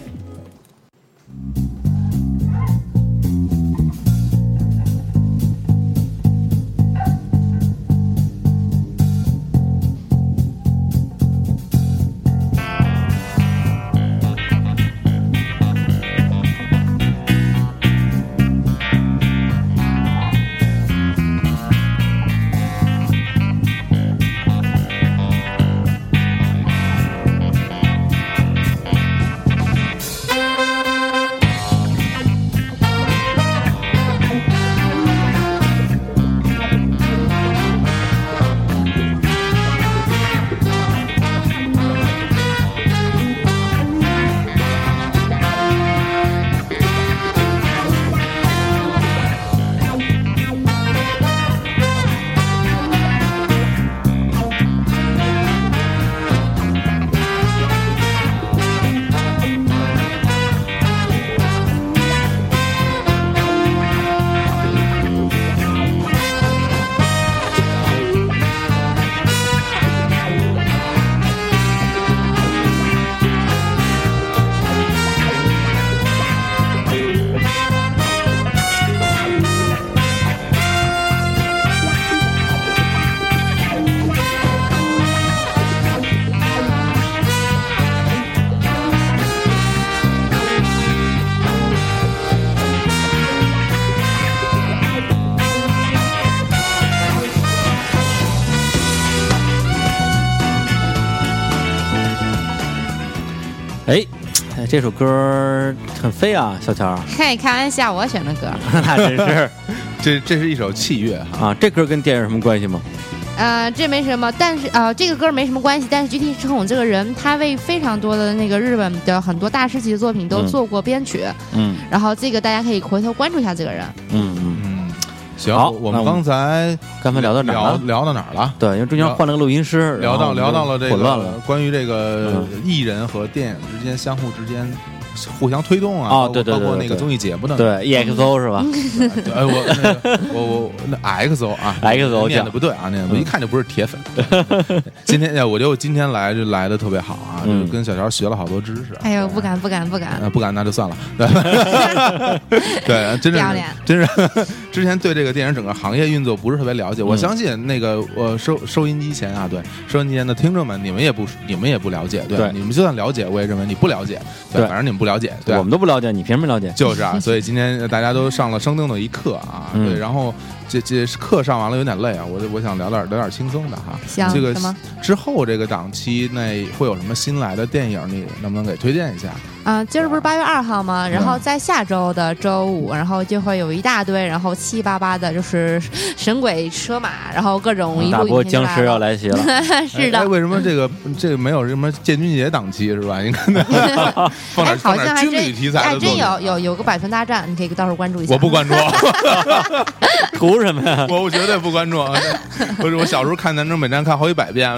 这首歌很飞啊，小乔，[LAUGHS] 嘿，开玩笑，我选的歌。[LAUGHS] 那真是 [LAUGHS] 这这是一首器乐，啊，这歌跟电影有什么关系吗？呃，这没什么，但是呃，这个歌没什么关系。但是具体陈红这个人，他为非常多的那个日本的很多大师级的作品都嗯做过编曲，嗯然后这个大家可以回头关注一下这个人。嗯嗯，嗯，行，我们刚才刚才聊到哪儿聊了？聊到哪儿了？对，因为中间换了个录音师，聊到聊到了这个。关于这个嗯艺人和电影之间相互之间互相推动啊，哦包括对对对包括那个综艺节目的对，EXO 是吧？对，哎，我那个我我那 XO 啊 XO 念的不对啊，念的不嗯一看就不是铁粉。今天哎我就今天来就来的特别好啊，就嗯跟小乔学了好多知识。哎呦，不敢不敢不敢，呃，不敢那就算了。对，[LAUGHS] 对，真是不要脸真是 [LAUGHS] 之前对这个电影整个行业运作不是特别了解。我嗯相信那个我收收音机前啊，对收音机前的听众们，你们也不你们也不了解，对对你们就算了解，我也认为你不了解，对，对反正你们不了解，对我们都不了解，你凭什么了解？就是啊，[LAUGHS] 所以今天大家都上了生动的一课啊，嗯对，然后这这课上完了有点累啊，我我想聊点聊点轻松的哈。行这个什么之后这个档期内会有什么新来的电影，你能不能给推荐一下？啊、今儿不是八月二号吗？然后在下周的周五，然后就会有一大堆，然后七七八八的，就是神鬼车马，然后各种一大路影片就波僵尸要。来袭了，[LAUGHS] 是的哎，为什么这个这个没有什么建军节档期是吧？你看，放哎，点放好像还真点军旅题材还真的作品啊有有有个百团大战，你可以到时候关注一下。我不关注 [LAUGHS] [LAUGHS] 图什么呀？我我绝对不关注不是我小时候看《南征北战》看好几百遍，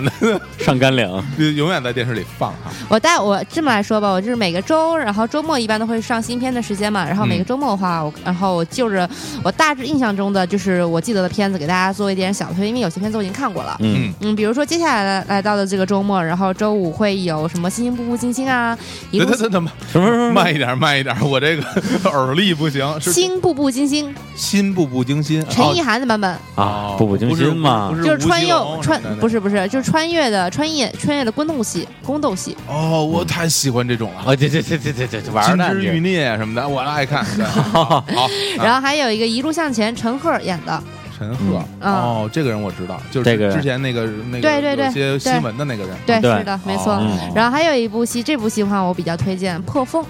上甘岭，永远在电视里放哈。我带我这么来说吧，我就是每个周，然后周末一般都会上新片的时间嘛，然后每个嗯。周末的话，我然后我就着我大致印象中的就是我记得的片子给大家做一点小推，因为有些片子我已经看过了。嗯，嗯，比如说接下来来来到的这个周末，然后周五会有什么《星星步步惊心》啊，一路什么什么慢一点，慢一点，我这个耳力不行。是心步步惊心，心步步惊心，陈意涵的版本，啊，步步惊心嘛。不，是就是穿越穿不是不是，就是穿越的穿越穿越的宫斗戏宫斗戏，哦，我太喜欢这种了。啊，对对对对对对，玩金的枝欲孽什么的，我爱看。对 [LAUGHS] 好，好。[LAUGHS] 然后还有一个一路向前，陈赫演的，陈赫，嗯哦，这个人我知道，就是这个人。之前那个那个对对对有些新闻的那个人。对，是的，没错。哦。然后还有一部戏，这部戏的话我比较推荐《破风》，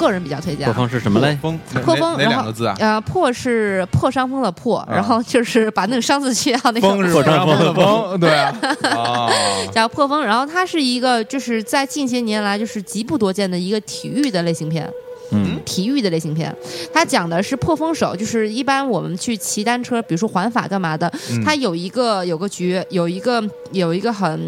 个人比较推荐破。风是什么嘞？风破风，哪哪然后两个字啊？呃，破是破伤风的破，然后就是把那个伤字去掉那个风是破伤风的风，对 [LAUGHS] 叫破风。然后它是一个就是在近些年来就是极不多见的一个体育的类型片。嗯。体育的类型片，它讲的是破风手，就是一般我们去骑单车，比如说环法干嘛的，嗯。它有一个有个局，有一个有一个很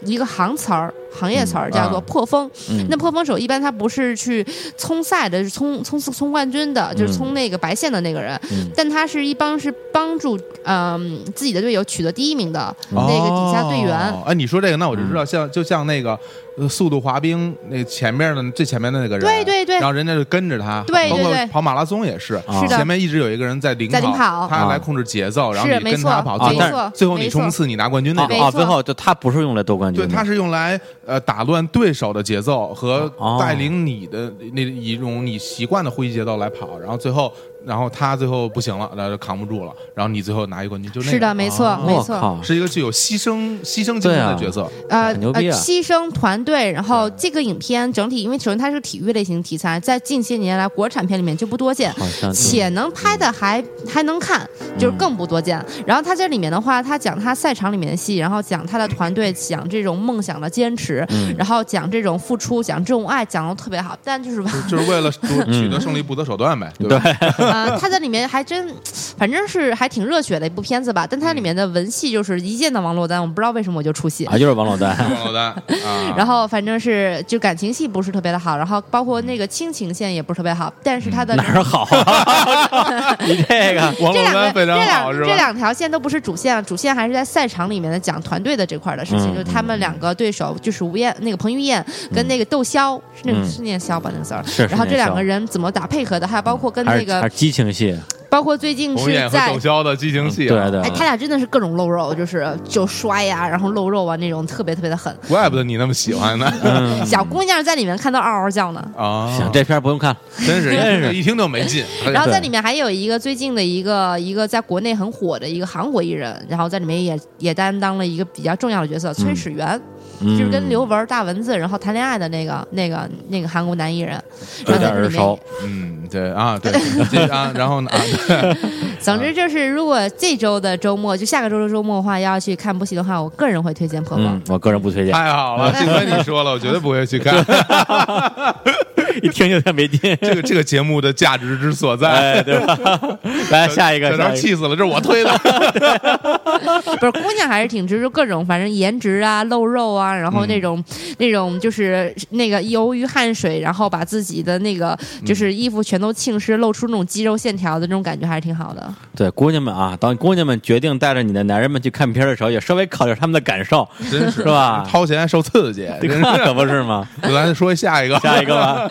一个行词儿。行业词儿叫做啊破风，嗯。那破风手一般他不是去冲赛的，是冲冲冲冠军的，就是冲那个白线的那个人，嗯。但他是一帮是帮助嗯、自己的队友取得第一名的那个底下队员，哦哎，你说这个，那我就知道，像就像那个呃速度滑冰那前面的最前面的那个人，对对对。然后人家就跟着他，对对包括对跑马拉松也是，是的。前面一直有一个人在领在领跑。他来控制节奏，然后你跟他跑，没最后错最后你冲刺，你拿冠军那啊种。啊，最后就他不是用来夺冠军对，他是用来呃打乱对手的节奏和哦。带领你的那一种你习惯的呼吸节奏来跑，然后最后，然后他最后不行了，然后就扛不住了，然后你最后拿一冠军，就那个是的，没错，哦没错。是一个具有牺牲牺牲精神的角色，呃呃，很牛逼啊。牺牲团队，然后这个影片整体，因为首先它是个体育类型题材，在近些年来国产片里面就不多见，且能拍的还还能看，就是更不多见。然后他这里面的话，他讲他赛场里面的戏，然后讲他的团队，讲这种梦想的坚持，嗯。然后讲这种付出，讲这种爱，讲的特别好。但就是，[LAUGHS] 就就是为了取得胜利不择手段呗，对吧？呃，他在里面还真，反正是还挺热血的一部片子吧。但它里面的文戏就是一见到王珞丹，我不知道为什么我就出戏。啊，就是王珞丹，王珞丹 [LAUGHS] 啊，然后反正是就感情戏不是特别的好，然后包括那个亲情线也不是特别好，但是他的哪儿好啊？[LAUGHS] 你这个王珞这两个丹非常这好是吧？两这两条线都不是主线，主线还是在赛场里面的讲团队的这块的事情，嗯就是他们两个对手就是吴彦那个彭于晏跟那个窦骁，是那个嗯是念骁吧那个字儿。是，然后这两个人人怎么打配合的，还有包括跟那个，激情戏，包括最近红眼和是在窦骁的激情戏啊，对对哎，他俩真的是各种露肉，就是就摔呀、然后露肉啊那种，特别特别的狠。怪不得你那么喜欢呢 [LAUGHS] 嗯，小姑娘在里面看到嗷嗷叫呢。啊！行，这片儿不用看了，真是 [LAUGHS] 真是一听就没劲。然后在里面还有一个最近的一个一个在国内很火的一个韩国艺人，然后在里面也也担当了一个比较重要的角色，崔始源，就是跟嗯。刘雯、大蚊子然后谈恋爱的那个那个那个韩国男艺人，有点然后在里面耳熟，嗯，对啊，对啊，然后呢啊，对总之就是，如果这周的周末，就下个周的周末的话，要去看部戏的话，我个人会推荐《破风嗯》。，我个人不推荐，太好了，[LAUGHS] 幸亏你说了，我绝对不会去看 [LAUGHS] 一听就特没劲。这个这个节目的价值之所在。哎，对吧？[LAUGHS] 来下一个，小下一个条气死了，这是我推的。不是姑娘还是挺值，就各种反正颜值啊、露肉啊，然后那种、那种就是那个由于汗水，然后把自己的那个就是衣服全都浸湿，露出那种肌肉线条的那种感觉，还是挺好的。对姑娘们啊，当姑娘们决定带着你的男人们去看片儿的时候，也稍微考虑他们的感受，真是是吧 [LAUGHS] 掏钱受刺激，[LAUGHS] 可不是吗？[LAUGHS] 咱说下一个，下一个吧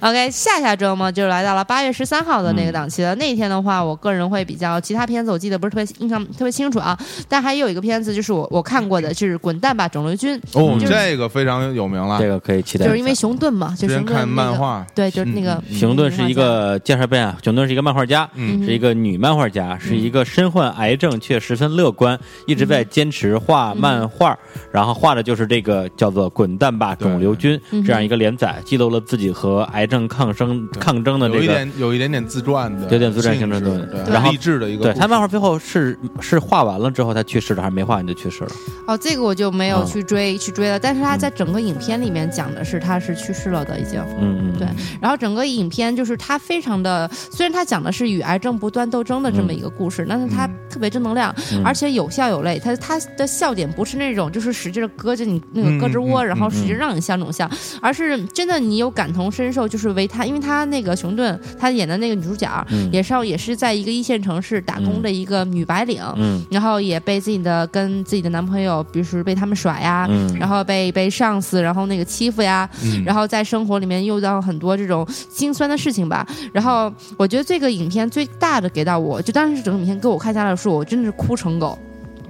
，OK，下下周嘛就来到了八月十三号的那个档期了。那一天的话，我个人会比较其他片子，我记得不是特别印象特别清楚啊。但还有一个片子就是我我看过的，就是《滚蛋吧，肿瘤君》，哦，就是这个非常有名了。这个可以期待。就是因为熊顿嘛，就之前熊顿、那看个、漫画，对，就是那个嗯熊顿是一个介绍片啊，熊顿是一个漫画家，嗯是一个女漫画家，是一个身患癌症却十分乐观，一直在坚持画漫画，然后画的就是这个叫做《滚蛋吧，肿瘤君》这样一个连载，记录了自己和癌症抗生抗争的有一这个。点有一点点自传的，有点自传性质的对对，然后励志的一个。对他漫画最后是是画完了之后他去世了，还是没画完就去世了？哦，这个我就没有嗯去追、去追了。但是他在整个影片里面讲的是他是去世了的已经。嗯嗯，对然后整个影片就是他非常的，虽然他讲的是与癌症不断斗争的这么一个故事，但是他特别正能量，嗯而且有笑有泪。他他的笑点不是那种就是使劲的搁着你那个胳肢窝，然后使劲让你笑那种笑，而是真的你有感同身受，就是为他，因为他那个熊顿他演的那个女主角、嗯也是也是在一个一线城市打工的一个女白领。嗯然后也被自己的跟自己的男朋友，比如说被他们甩呀，嗯然后被被上司，然后那个欺负呀，嗯然后在生活里面遇到很多这种心酸的事情吧。然后我觉得这个影片最大的给到我，就当时整个影片给我看下来的时候，我真的是哭成狗，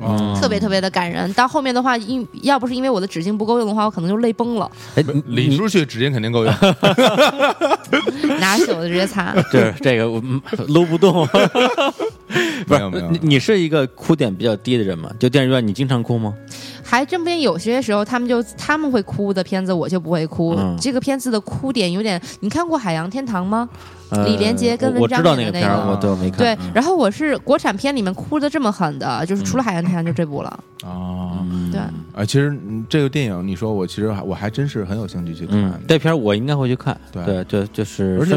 嗯特别特别的感人。到后面的话，因要不是因为我的纸巾不够用的话，我可能就泪崩了，哎，你理出去纸巾肯定够用。[LAUGHS] 拿手的直接擦。[LAUGHS] 对这个我嗯搂不动，[LAUGHS] 不是没有你你是一个哭点比较低的人吗？就电影院你经常哭吗？还真不定，有些时候他们就他们会哭的片子，我就不会哭。嗯这个片子的哭点有点，你看过《海洋天堂》吗？呃李连杰跟我我知文章道那个片儿，演的那个我都没看。对嗯，然后我是国产片里面哭的这么狠的，就是除了《海洋太阳》就这部了。啊嗯对啊，其实嗯这个电影你说我其实还我还真是很有兴趣去看嗯，。这片儿我应该会去看。对对，就就是而且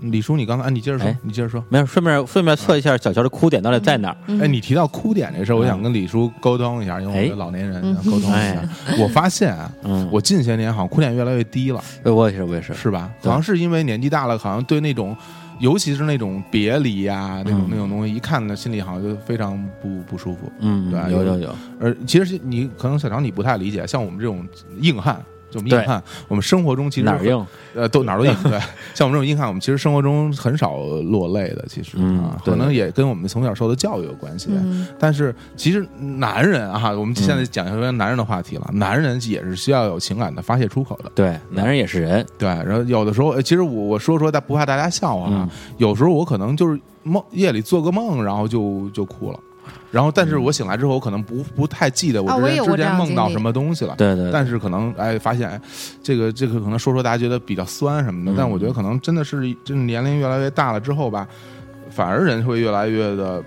李叔，你刚才啊，你接着说哎，你接着说。没有顺便顺便测一下小乔的哭点到底在哪儿。嗯哎，你提到哭点这事儿，我想跟李叔沟通一下，因为我哎们老年人嗯沟通一哎下。我发现我近些年好像哭点越来越低了，我也是，我也是。是吧？好像是因为年纪大了，好像对那种，尤其是那种别离呀，那种嗯那种东西，一看呢，心里好像就非常不不舒服。嗯，对有有有，而其实你可能小常你不太理解，像我们这种硬汉。这种硬汉，我们生活中其实哪儿硬？呃，都哪儿都硬。对，像我们这种硬汉，我们其实生活中很少落泪的。其实嗯啊，可能也跟我们从小受的教育有关系。嗯但是其实男人啊，我们现在讲一个男人的话题了，男人也是需要有情感的发泄出口的。对，男人也是人。对，然后有的时候，呃其实我我说说，但不怕大家笑话啊。嗯有时候我可能就是梦夜里做个梦，然后就就哭了。然后，但是我醒来之后，我可能不不太记得我之前、啊我也有过之前梦到什么东西了。对对，但是可能哎，发现哎，这个这个可能说说大家觉得比较酸什么的，嗯。但我觉得可能真的是真的年龄越来越大了之后吧，反而人会越来越的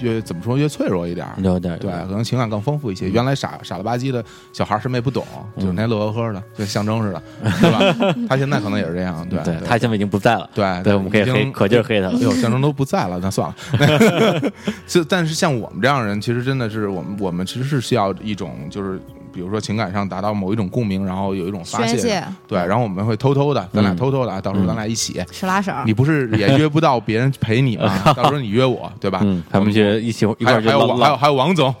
越怎么说越脆弱一点儿。有点对，可能情感更丰富一些。原来傻傻了吧唧的小孩儿什么也不懂，就是那乐呵呵的，就象征似的，[LAUGHS] 对吧？他现在可能也是这样，对对他现在已经不在了。对对，我们可以可劲儿黑他哎。呦，象征都不在了，那算了。[LAUGHS] 就但是像我们这样的人，其实真的是我们我们其实是需要一种就是。比如说情感上达到某一种共鸣，然后有一种发泄，宣泄。对，然后我们会偷偷的，咱俩嗯。偷偷的啊，到时候咱俩一起，手拉手，你不是也约不到别人陪你吗？[LAUGHS] 到时候你约我，对吧？嗯，他们去一起一块还有还有还有还有王总，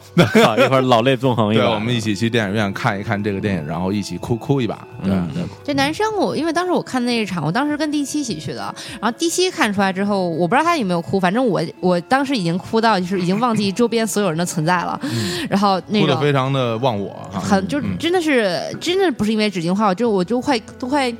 好 [LAUGHS] 一块儿老泪纵横一对，我们一起去电影院看一看这个电影，然后一起哭哭一把，对嗯。对。这男生我因为当时我看那一场，我当时跟第七一起去的，然后第七看出来之后，我不知道他有没有哭，反正我我当时已经哭到就是已经忘记周边所有人的存在了，然后那哭的非常的忘我哈，很就嗯真的是真的不是因为纸巾花，我就我就快都快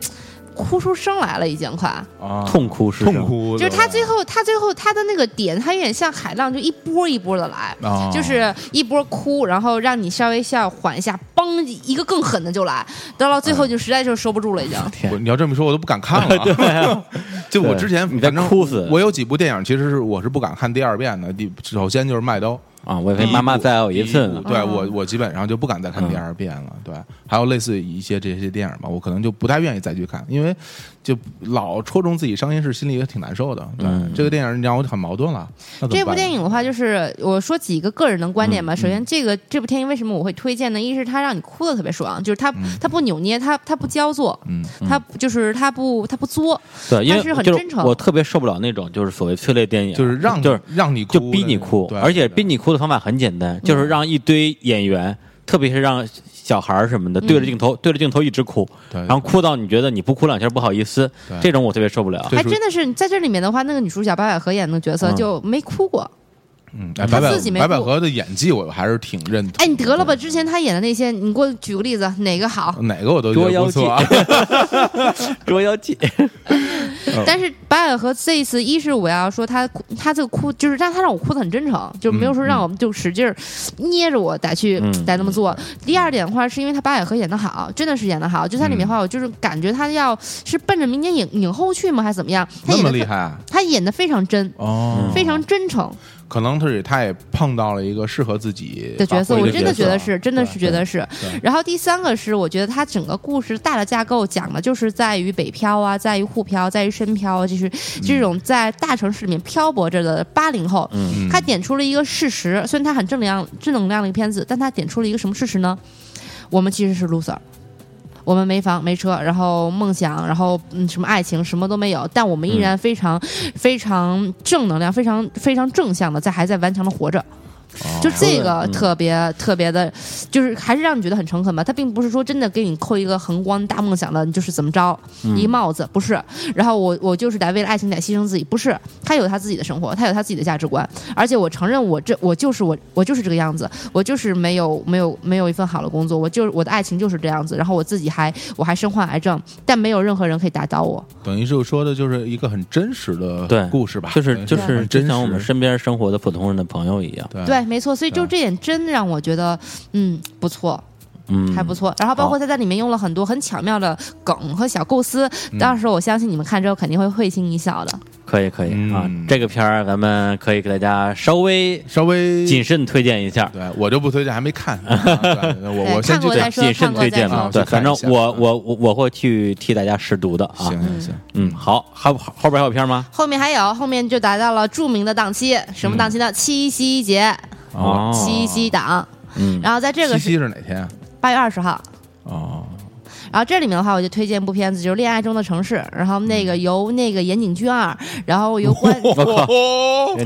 哭出声来了，已经快。啊痛哭失声痛哭，就是他最后他最后他的那个点，他有点像海浪，就一波一波的来。啊，就是一波哭，然后让你稍微笑缓一下，嘣，一个更狠的就来，到了最后就实在就收不住了，已经。我你要这么说，我都不敢看了。[LAUGHS] 对 [LAUGHS] 就我之前你在反正哭死我有几部电影，其实是我是不敢看第二遍的。第首先就是《麦兜》，啊！我以为妈妈再有一次呢。对嗯我我基本上就不敢再看第二遍了。对，还有类似于一些这些电影吧，我可能就不太愿意再去看，因为就老戳中自己伤心事，心里也挺难受的。对嗯。这个电影让我很矛盾了。这部电影的话，就是我说几个个人的观点吧。嗯。首先，这个这部电影为什么我会推荐呢？一是它让你哭的特别爽，就是它嗯。它不扭捏，它它不焦作，嗯。它就是它不它不作，对，因为是很就是真诚。我特别受不了那种就是所谓催泪电影，就是让就是让你哭就逼你哭，对而且逼你哭的方法很简单，就是让一堆演员，特别是让小孩儿什么的对着镜头对着镜头一直哭，对，然后哭到你觉得你不哭两下不好意思，这种我特别受不了。还真的是在这里面的话，那个女主角白百合演的角色嗯就没哭过。嗯，哎，白百自己没白百合的演技我还是挺认同。哎，你得了吧！之前他演的那些，你给我举个例子，哪个好？哪个我都觉捉妖记得不错啊。，捉妖记，[LAUGHS] 但是白百合这一次，一是我要说她哭，她这个哭就是让她让我哭的很真诚，就没有说让我们就使劲儿捏着我得去嗯得那么做。第二点的话，是因为她白百合演的好，真的是演的好。就在里面的话，我就是感觉她要是奔着明年影影后去吗，还是怎么样？她那演的非么厉害啊！她演的非常真，哦，非常真诚可能他也他也碰到了一个适合自己的角色，我真的觉得是，真的是觉得是。然后第三个是，我觉得他整个故事大的架构讲的就是在于北漂啊，在于沪漂，在于深漂啊，就是这种在大城市里面漂泊着的八零后。嗯，嗯他点出了一个事实，虽然他很正能量、正能量的一个片子，但他点出了一个什么事实呢？我们其实是 loser，我们没房没车，然后梦想，然后嗯什么爱情什么都没有，但我们依然非常、非常正能量、非常非常正向的在还在顽强的活着。哦就这个嗯特别特别的，就是还是让你觉得很诚恳吧。他并不是说真的给你扣一个宏光大梦想的，你就是怎么着嗯一个帽子，不是。然后我我就是得为了爱情得牺牲自己，不是。他有他自己的生活，他有他自己的价值观，而且我承认我这我就是我我就是这个样子，我就是没有没有没有一份好的工作，我就是我的爱情就是这样子。然后我自己还我还身患癌症，但没有任何人可以打倒我。等于是说的就是一个很真实的对故事吧，就是就是就像我们身边生活的普通人的朋友一样。对对，没错。所以就这点真让我觉得，嗯，不错。嗯，还不错。然后包括他在里面用了很多很巧妙的梗和小构思，到时候我相信你们看之后肯定会会心一笑的。可以可以啊嗯，这个片儿咱们可以给大家稍微稍微谨慎推荐一下。对我就不推荐，还没看。[LAUGHS] 啊对我我先去再说谨慎推荐看过再说嘛，对，反正我我我我会去替大家试读的啊。行行行，嗯，好，还有后边还有片吗？后面还有，后面就达到了著名的档期，什么档期呢？七夕节，哦，七夕档。嗯，然后在这个是七夕是哪天啊？八月二十号。哦，然后这里面的话，我就推荐一部片子，就是《恋爱中的城市》，然后那个由那个岩井俊二，然后由关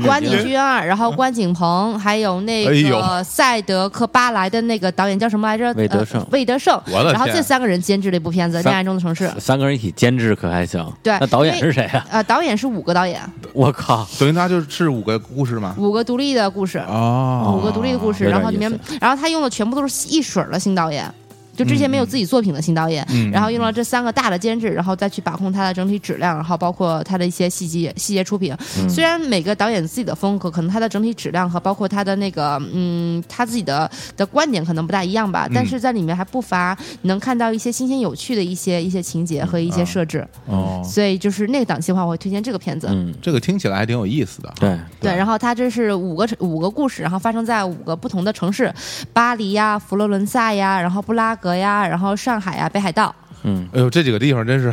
关井俊二，然后关景鹏，还有那哎呦个赛德克巴莱的那个导演叫什么来着？魏德胜呃魏德胜。我的天然后这三个人监制了一部片子《恋爱中的城市》。三个人一起监制可还行？对那导演是谁啊？呃，导演是五个导演，我靠，[LAUGHS] 等于他就是五个故事吗？五个独立的故事。哦五个独立的故事，然后里面，然后他用的全部都是一水儿的新导演，就之前没有自己作品的新导演，嗯然后用了这三个大的监制，然后再去把控它的整体质量，然后包括它的一些细节细节出品。嗯虽然每个导演自己的风格，可能他的整体质量和包括他的那个嗯他自己的的观点可能不大一样吧，但是在里面还不乏能看到一些新鲜有趣的一些一些情节和一些设置。哦，所以就是那个档期的话，我会推荐这个片子。嗯，这个听起来还挺有意思的。对，对，然后它这是五个五个故事，然后发生在五个不同的城市，巴黎呀、佛罗伦萨呀，然后布拉格呀，然后上海呀、北海道。嗯，哎呦，这几个地方真是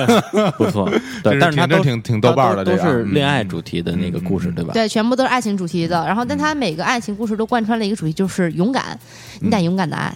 [LAUGHS] 不错，[LAUGHS] 对，真是挺但是它都挺挺豆瓣的它都是恋爱主题的那个故事，对吧？对，全部都是爱情主题的。然后，但它每个爱情故事都贯穿了一个主题，就是勇敢，你得勇敢的爱。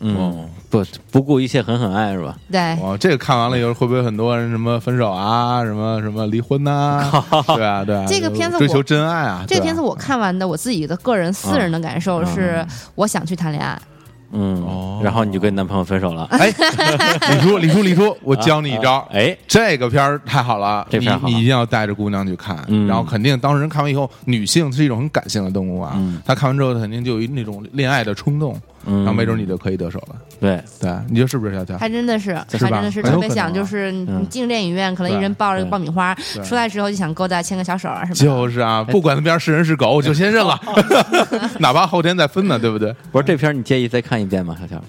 嗯哦，不不顾一切狠狠爱是吧？对，哇，这个看完了以后，会不会很多人什么分手啊，什么什么离婚呐、[LAUGHS] 对啊，对啊，这个片子追求真爱啊，这个片子我看完的，我自己的个人私人的感受是，我想去谈恋爱。嗯哦，然后你就跟男朋友分手了，哎，李叔，[LAUGHS] 李叔，李叔，我教你一招。啊，哎，这个片儿太好了，这片你你一定要带着姑娘去看，嗯。然后肯定当事人看完以后，女性是一种很感性的动物啊，嗯。她看完之后肯定就有一那种恋爱的冲动，嗯。然后没准你就可以得手了，对，对，你说是不是小乔？还真的是，还真的是特别想，就是你进电影院，可能一人抱着个爆米花，出来之后就想勾搭牵个小手啊什么的。就是啊，不管那边是人是狗，我就先认了，[LAUGHS] 哪怕后天再分呢，对不对？不是这片儿你介意再看一遍吗？小乔，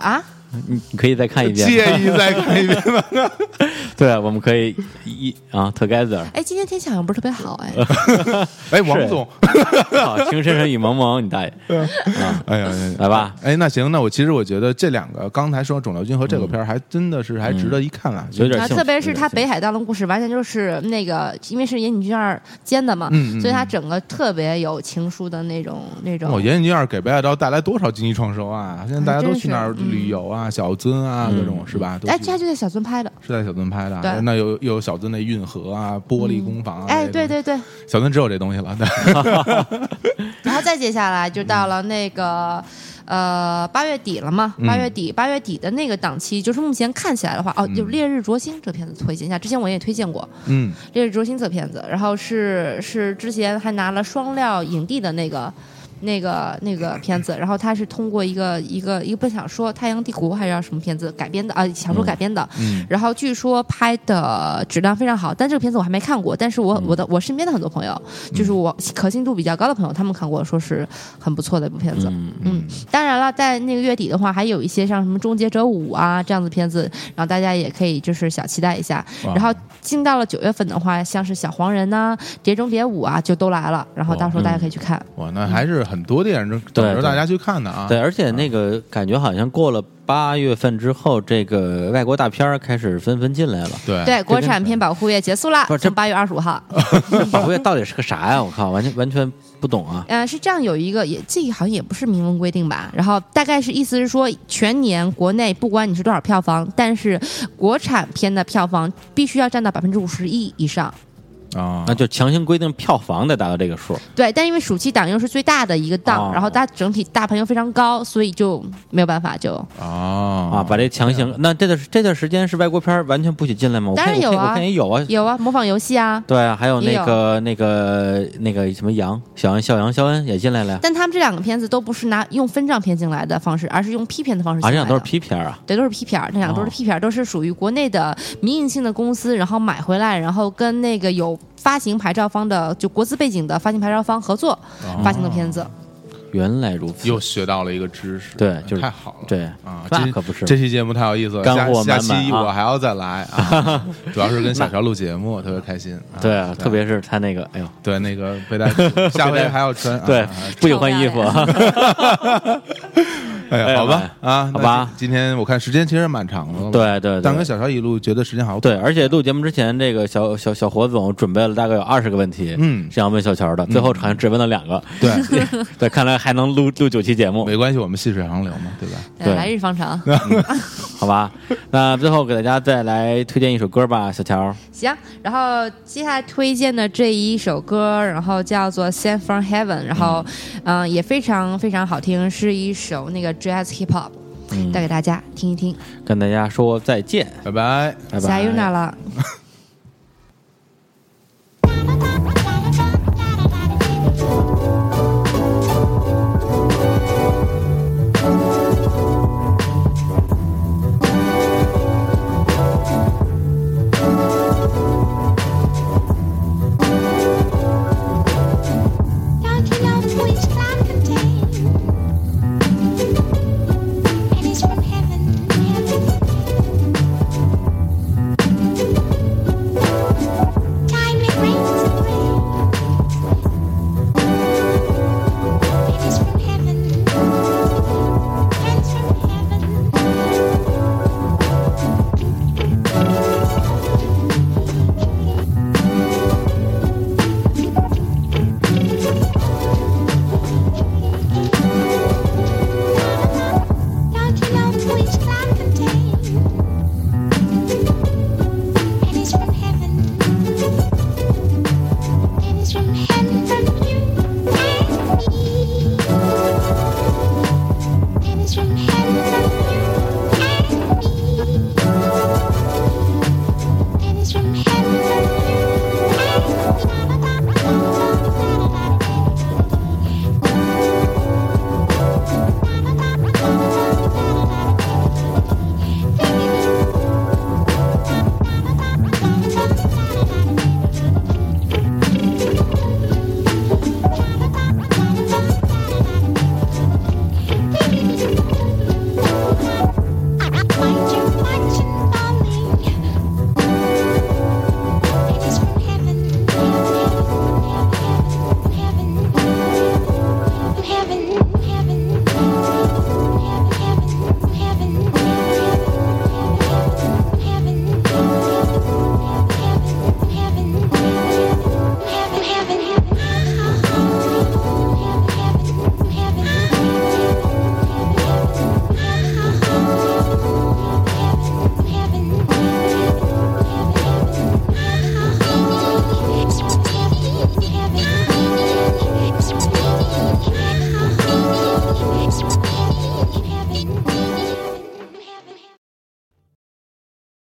啊，你你可以再看一遍。吗，介意再看一遍吗？[LAUGHS] 对，我们可以一啊 together，哎，今天天气好像不是特别好哎。[LAUGHS] 哎，王总，好，情深深雨蒙蒙，你大爷。[LAUGHS] 啊，哎呀，哎呀来吧，哎，那行，那我其实我觉得这两个刚才说肿瘤君和这个片儿还真的是还值得一看啊，啊，有点特别是他北海道的故事，完全就是那个，因为是岩井俊二监的嘛，所以他整个特别有情书的那种那种。哦，岩井俊二给北海道带来多少经济创收啊！现在大家都去那旅游啊，小樽啊，各种是吧？哎，去这他就在小樽拍的。是在小樽拍的，对那有有小樽那运河啊，玻璃工坊啊，哎，对对对，小樽只有这东西了，对，[LAUGHS] 然后再接下来就到了那个。呃，八月底了嘛？嗯八月底，八月底的那个档期，就是目前看起来的话，哦，嗯就是《烈日灼心》这片子推荐一下。之前我也推荐过《嗯，烈日灼心》这片子，然后是是之前还拿了双料影帝的那个那个那个片子，然后它是通过一个一个一个本小说《太阳帝国》还是叫什么片子改编的啊、小说改编的，嗯然后据说拍的质量非常好，但这个片子我还没看过，但是嗯我我的我身边的很多朋友，就是我可信度比较高的朋友，他们看过，说是很不错的一部片子。嗯嗯，当然了，在那个月底的话，还有一些像什么《终结者五》啊这样子片子，然后大家也可以就是小期待一下。然后进到了九月份的话，像是小黄人呐、碟中谍五》啊，就都来了，然后到时候大家可以去看。哇，那还是很多电影等对对着大家去看的啊，对，而且那个感觉好像过了八月份之后，这个外国大片儿开始纷纷进来了。对对，国产片保护月结束了不是，这从八月二十五号。[LAUGHS] 保护月到底是个啥呀？我靠，完全完全不懂啊！嗯、[LAUGHS] 是这样，有一个也这个好像也不是明文规定吧。然后大概是意思是说，全年国内不管你是多少票房，但是国产片的票房必须要占到百分之五十一以上。啊那，就强行规定票房得达到这个数。对，但因为暑期档又是最大的一个档，哦然后它整体大盘又非常高，所以就没有办法就。啊啊，把这强行，那这段这段时间是外国片儿完全不许进来吗？当然有啊我看也有啊，有啊，模仿游戏啊。对啊，还有也有那个那个那个什么杨小杨肖杨肖恩也进来了呀，但他们这两个片子都不是拿用分账片进来的方式，而是用 P 片的方式啊，进来的。这两都是 P 片儿啊，对，都是 P 片儿，这两个都是哦批片儿，都是属于国内的民营性的公司，然后买回来，然后跟那个有发行牌照方的，就国资背景的发行牌照方合作哦发行的片子。原来如此，又学到了一个知识，对就是太好了，对啊，这那可不是。这期节目太有意思了，干货下满满啊。下期我还要再来啊，[LAUGHS] 主要是跟小乔录节目，特别开心，[LAUGHS] 啊对啊，特别是他那个，哎呦，对那个背带裤，[LAUGHS] 下回还要穿，对啊，不许换衣服，哎呀，哎呀好吧啊，好吧。今天我看时间其实蛮长的，对对对。但跟小乔一路觉得时间好短，对，而且录节目之前，这个小小小伙总准备了大概有二十个问题，嗯。是要问小乔的，最后好像只问了两个，对，对，看来还能录录九期节目，没关系，我们细水长流嘛，对吧？对来日方长。[LAUGHS] 好吧？那最后给大家再来推荐一首歌吧，小乔。行，然后接下来推荐的这一首歌，然后叫做《Sent from Heaven》，然后嗯、呃也非常非常好听，是一首那个 Jazz Hip Hop，嗯带给大家听一听。跟大家说再见，拜拜。拜拜。加油那了。[LAUGHS]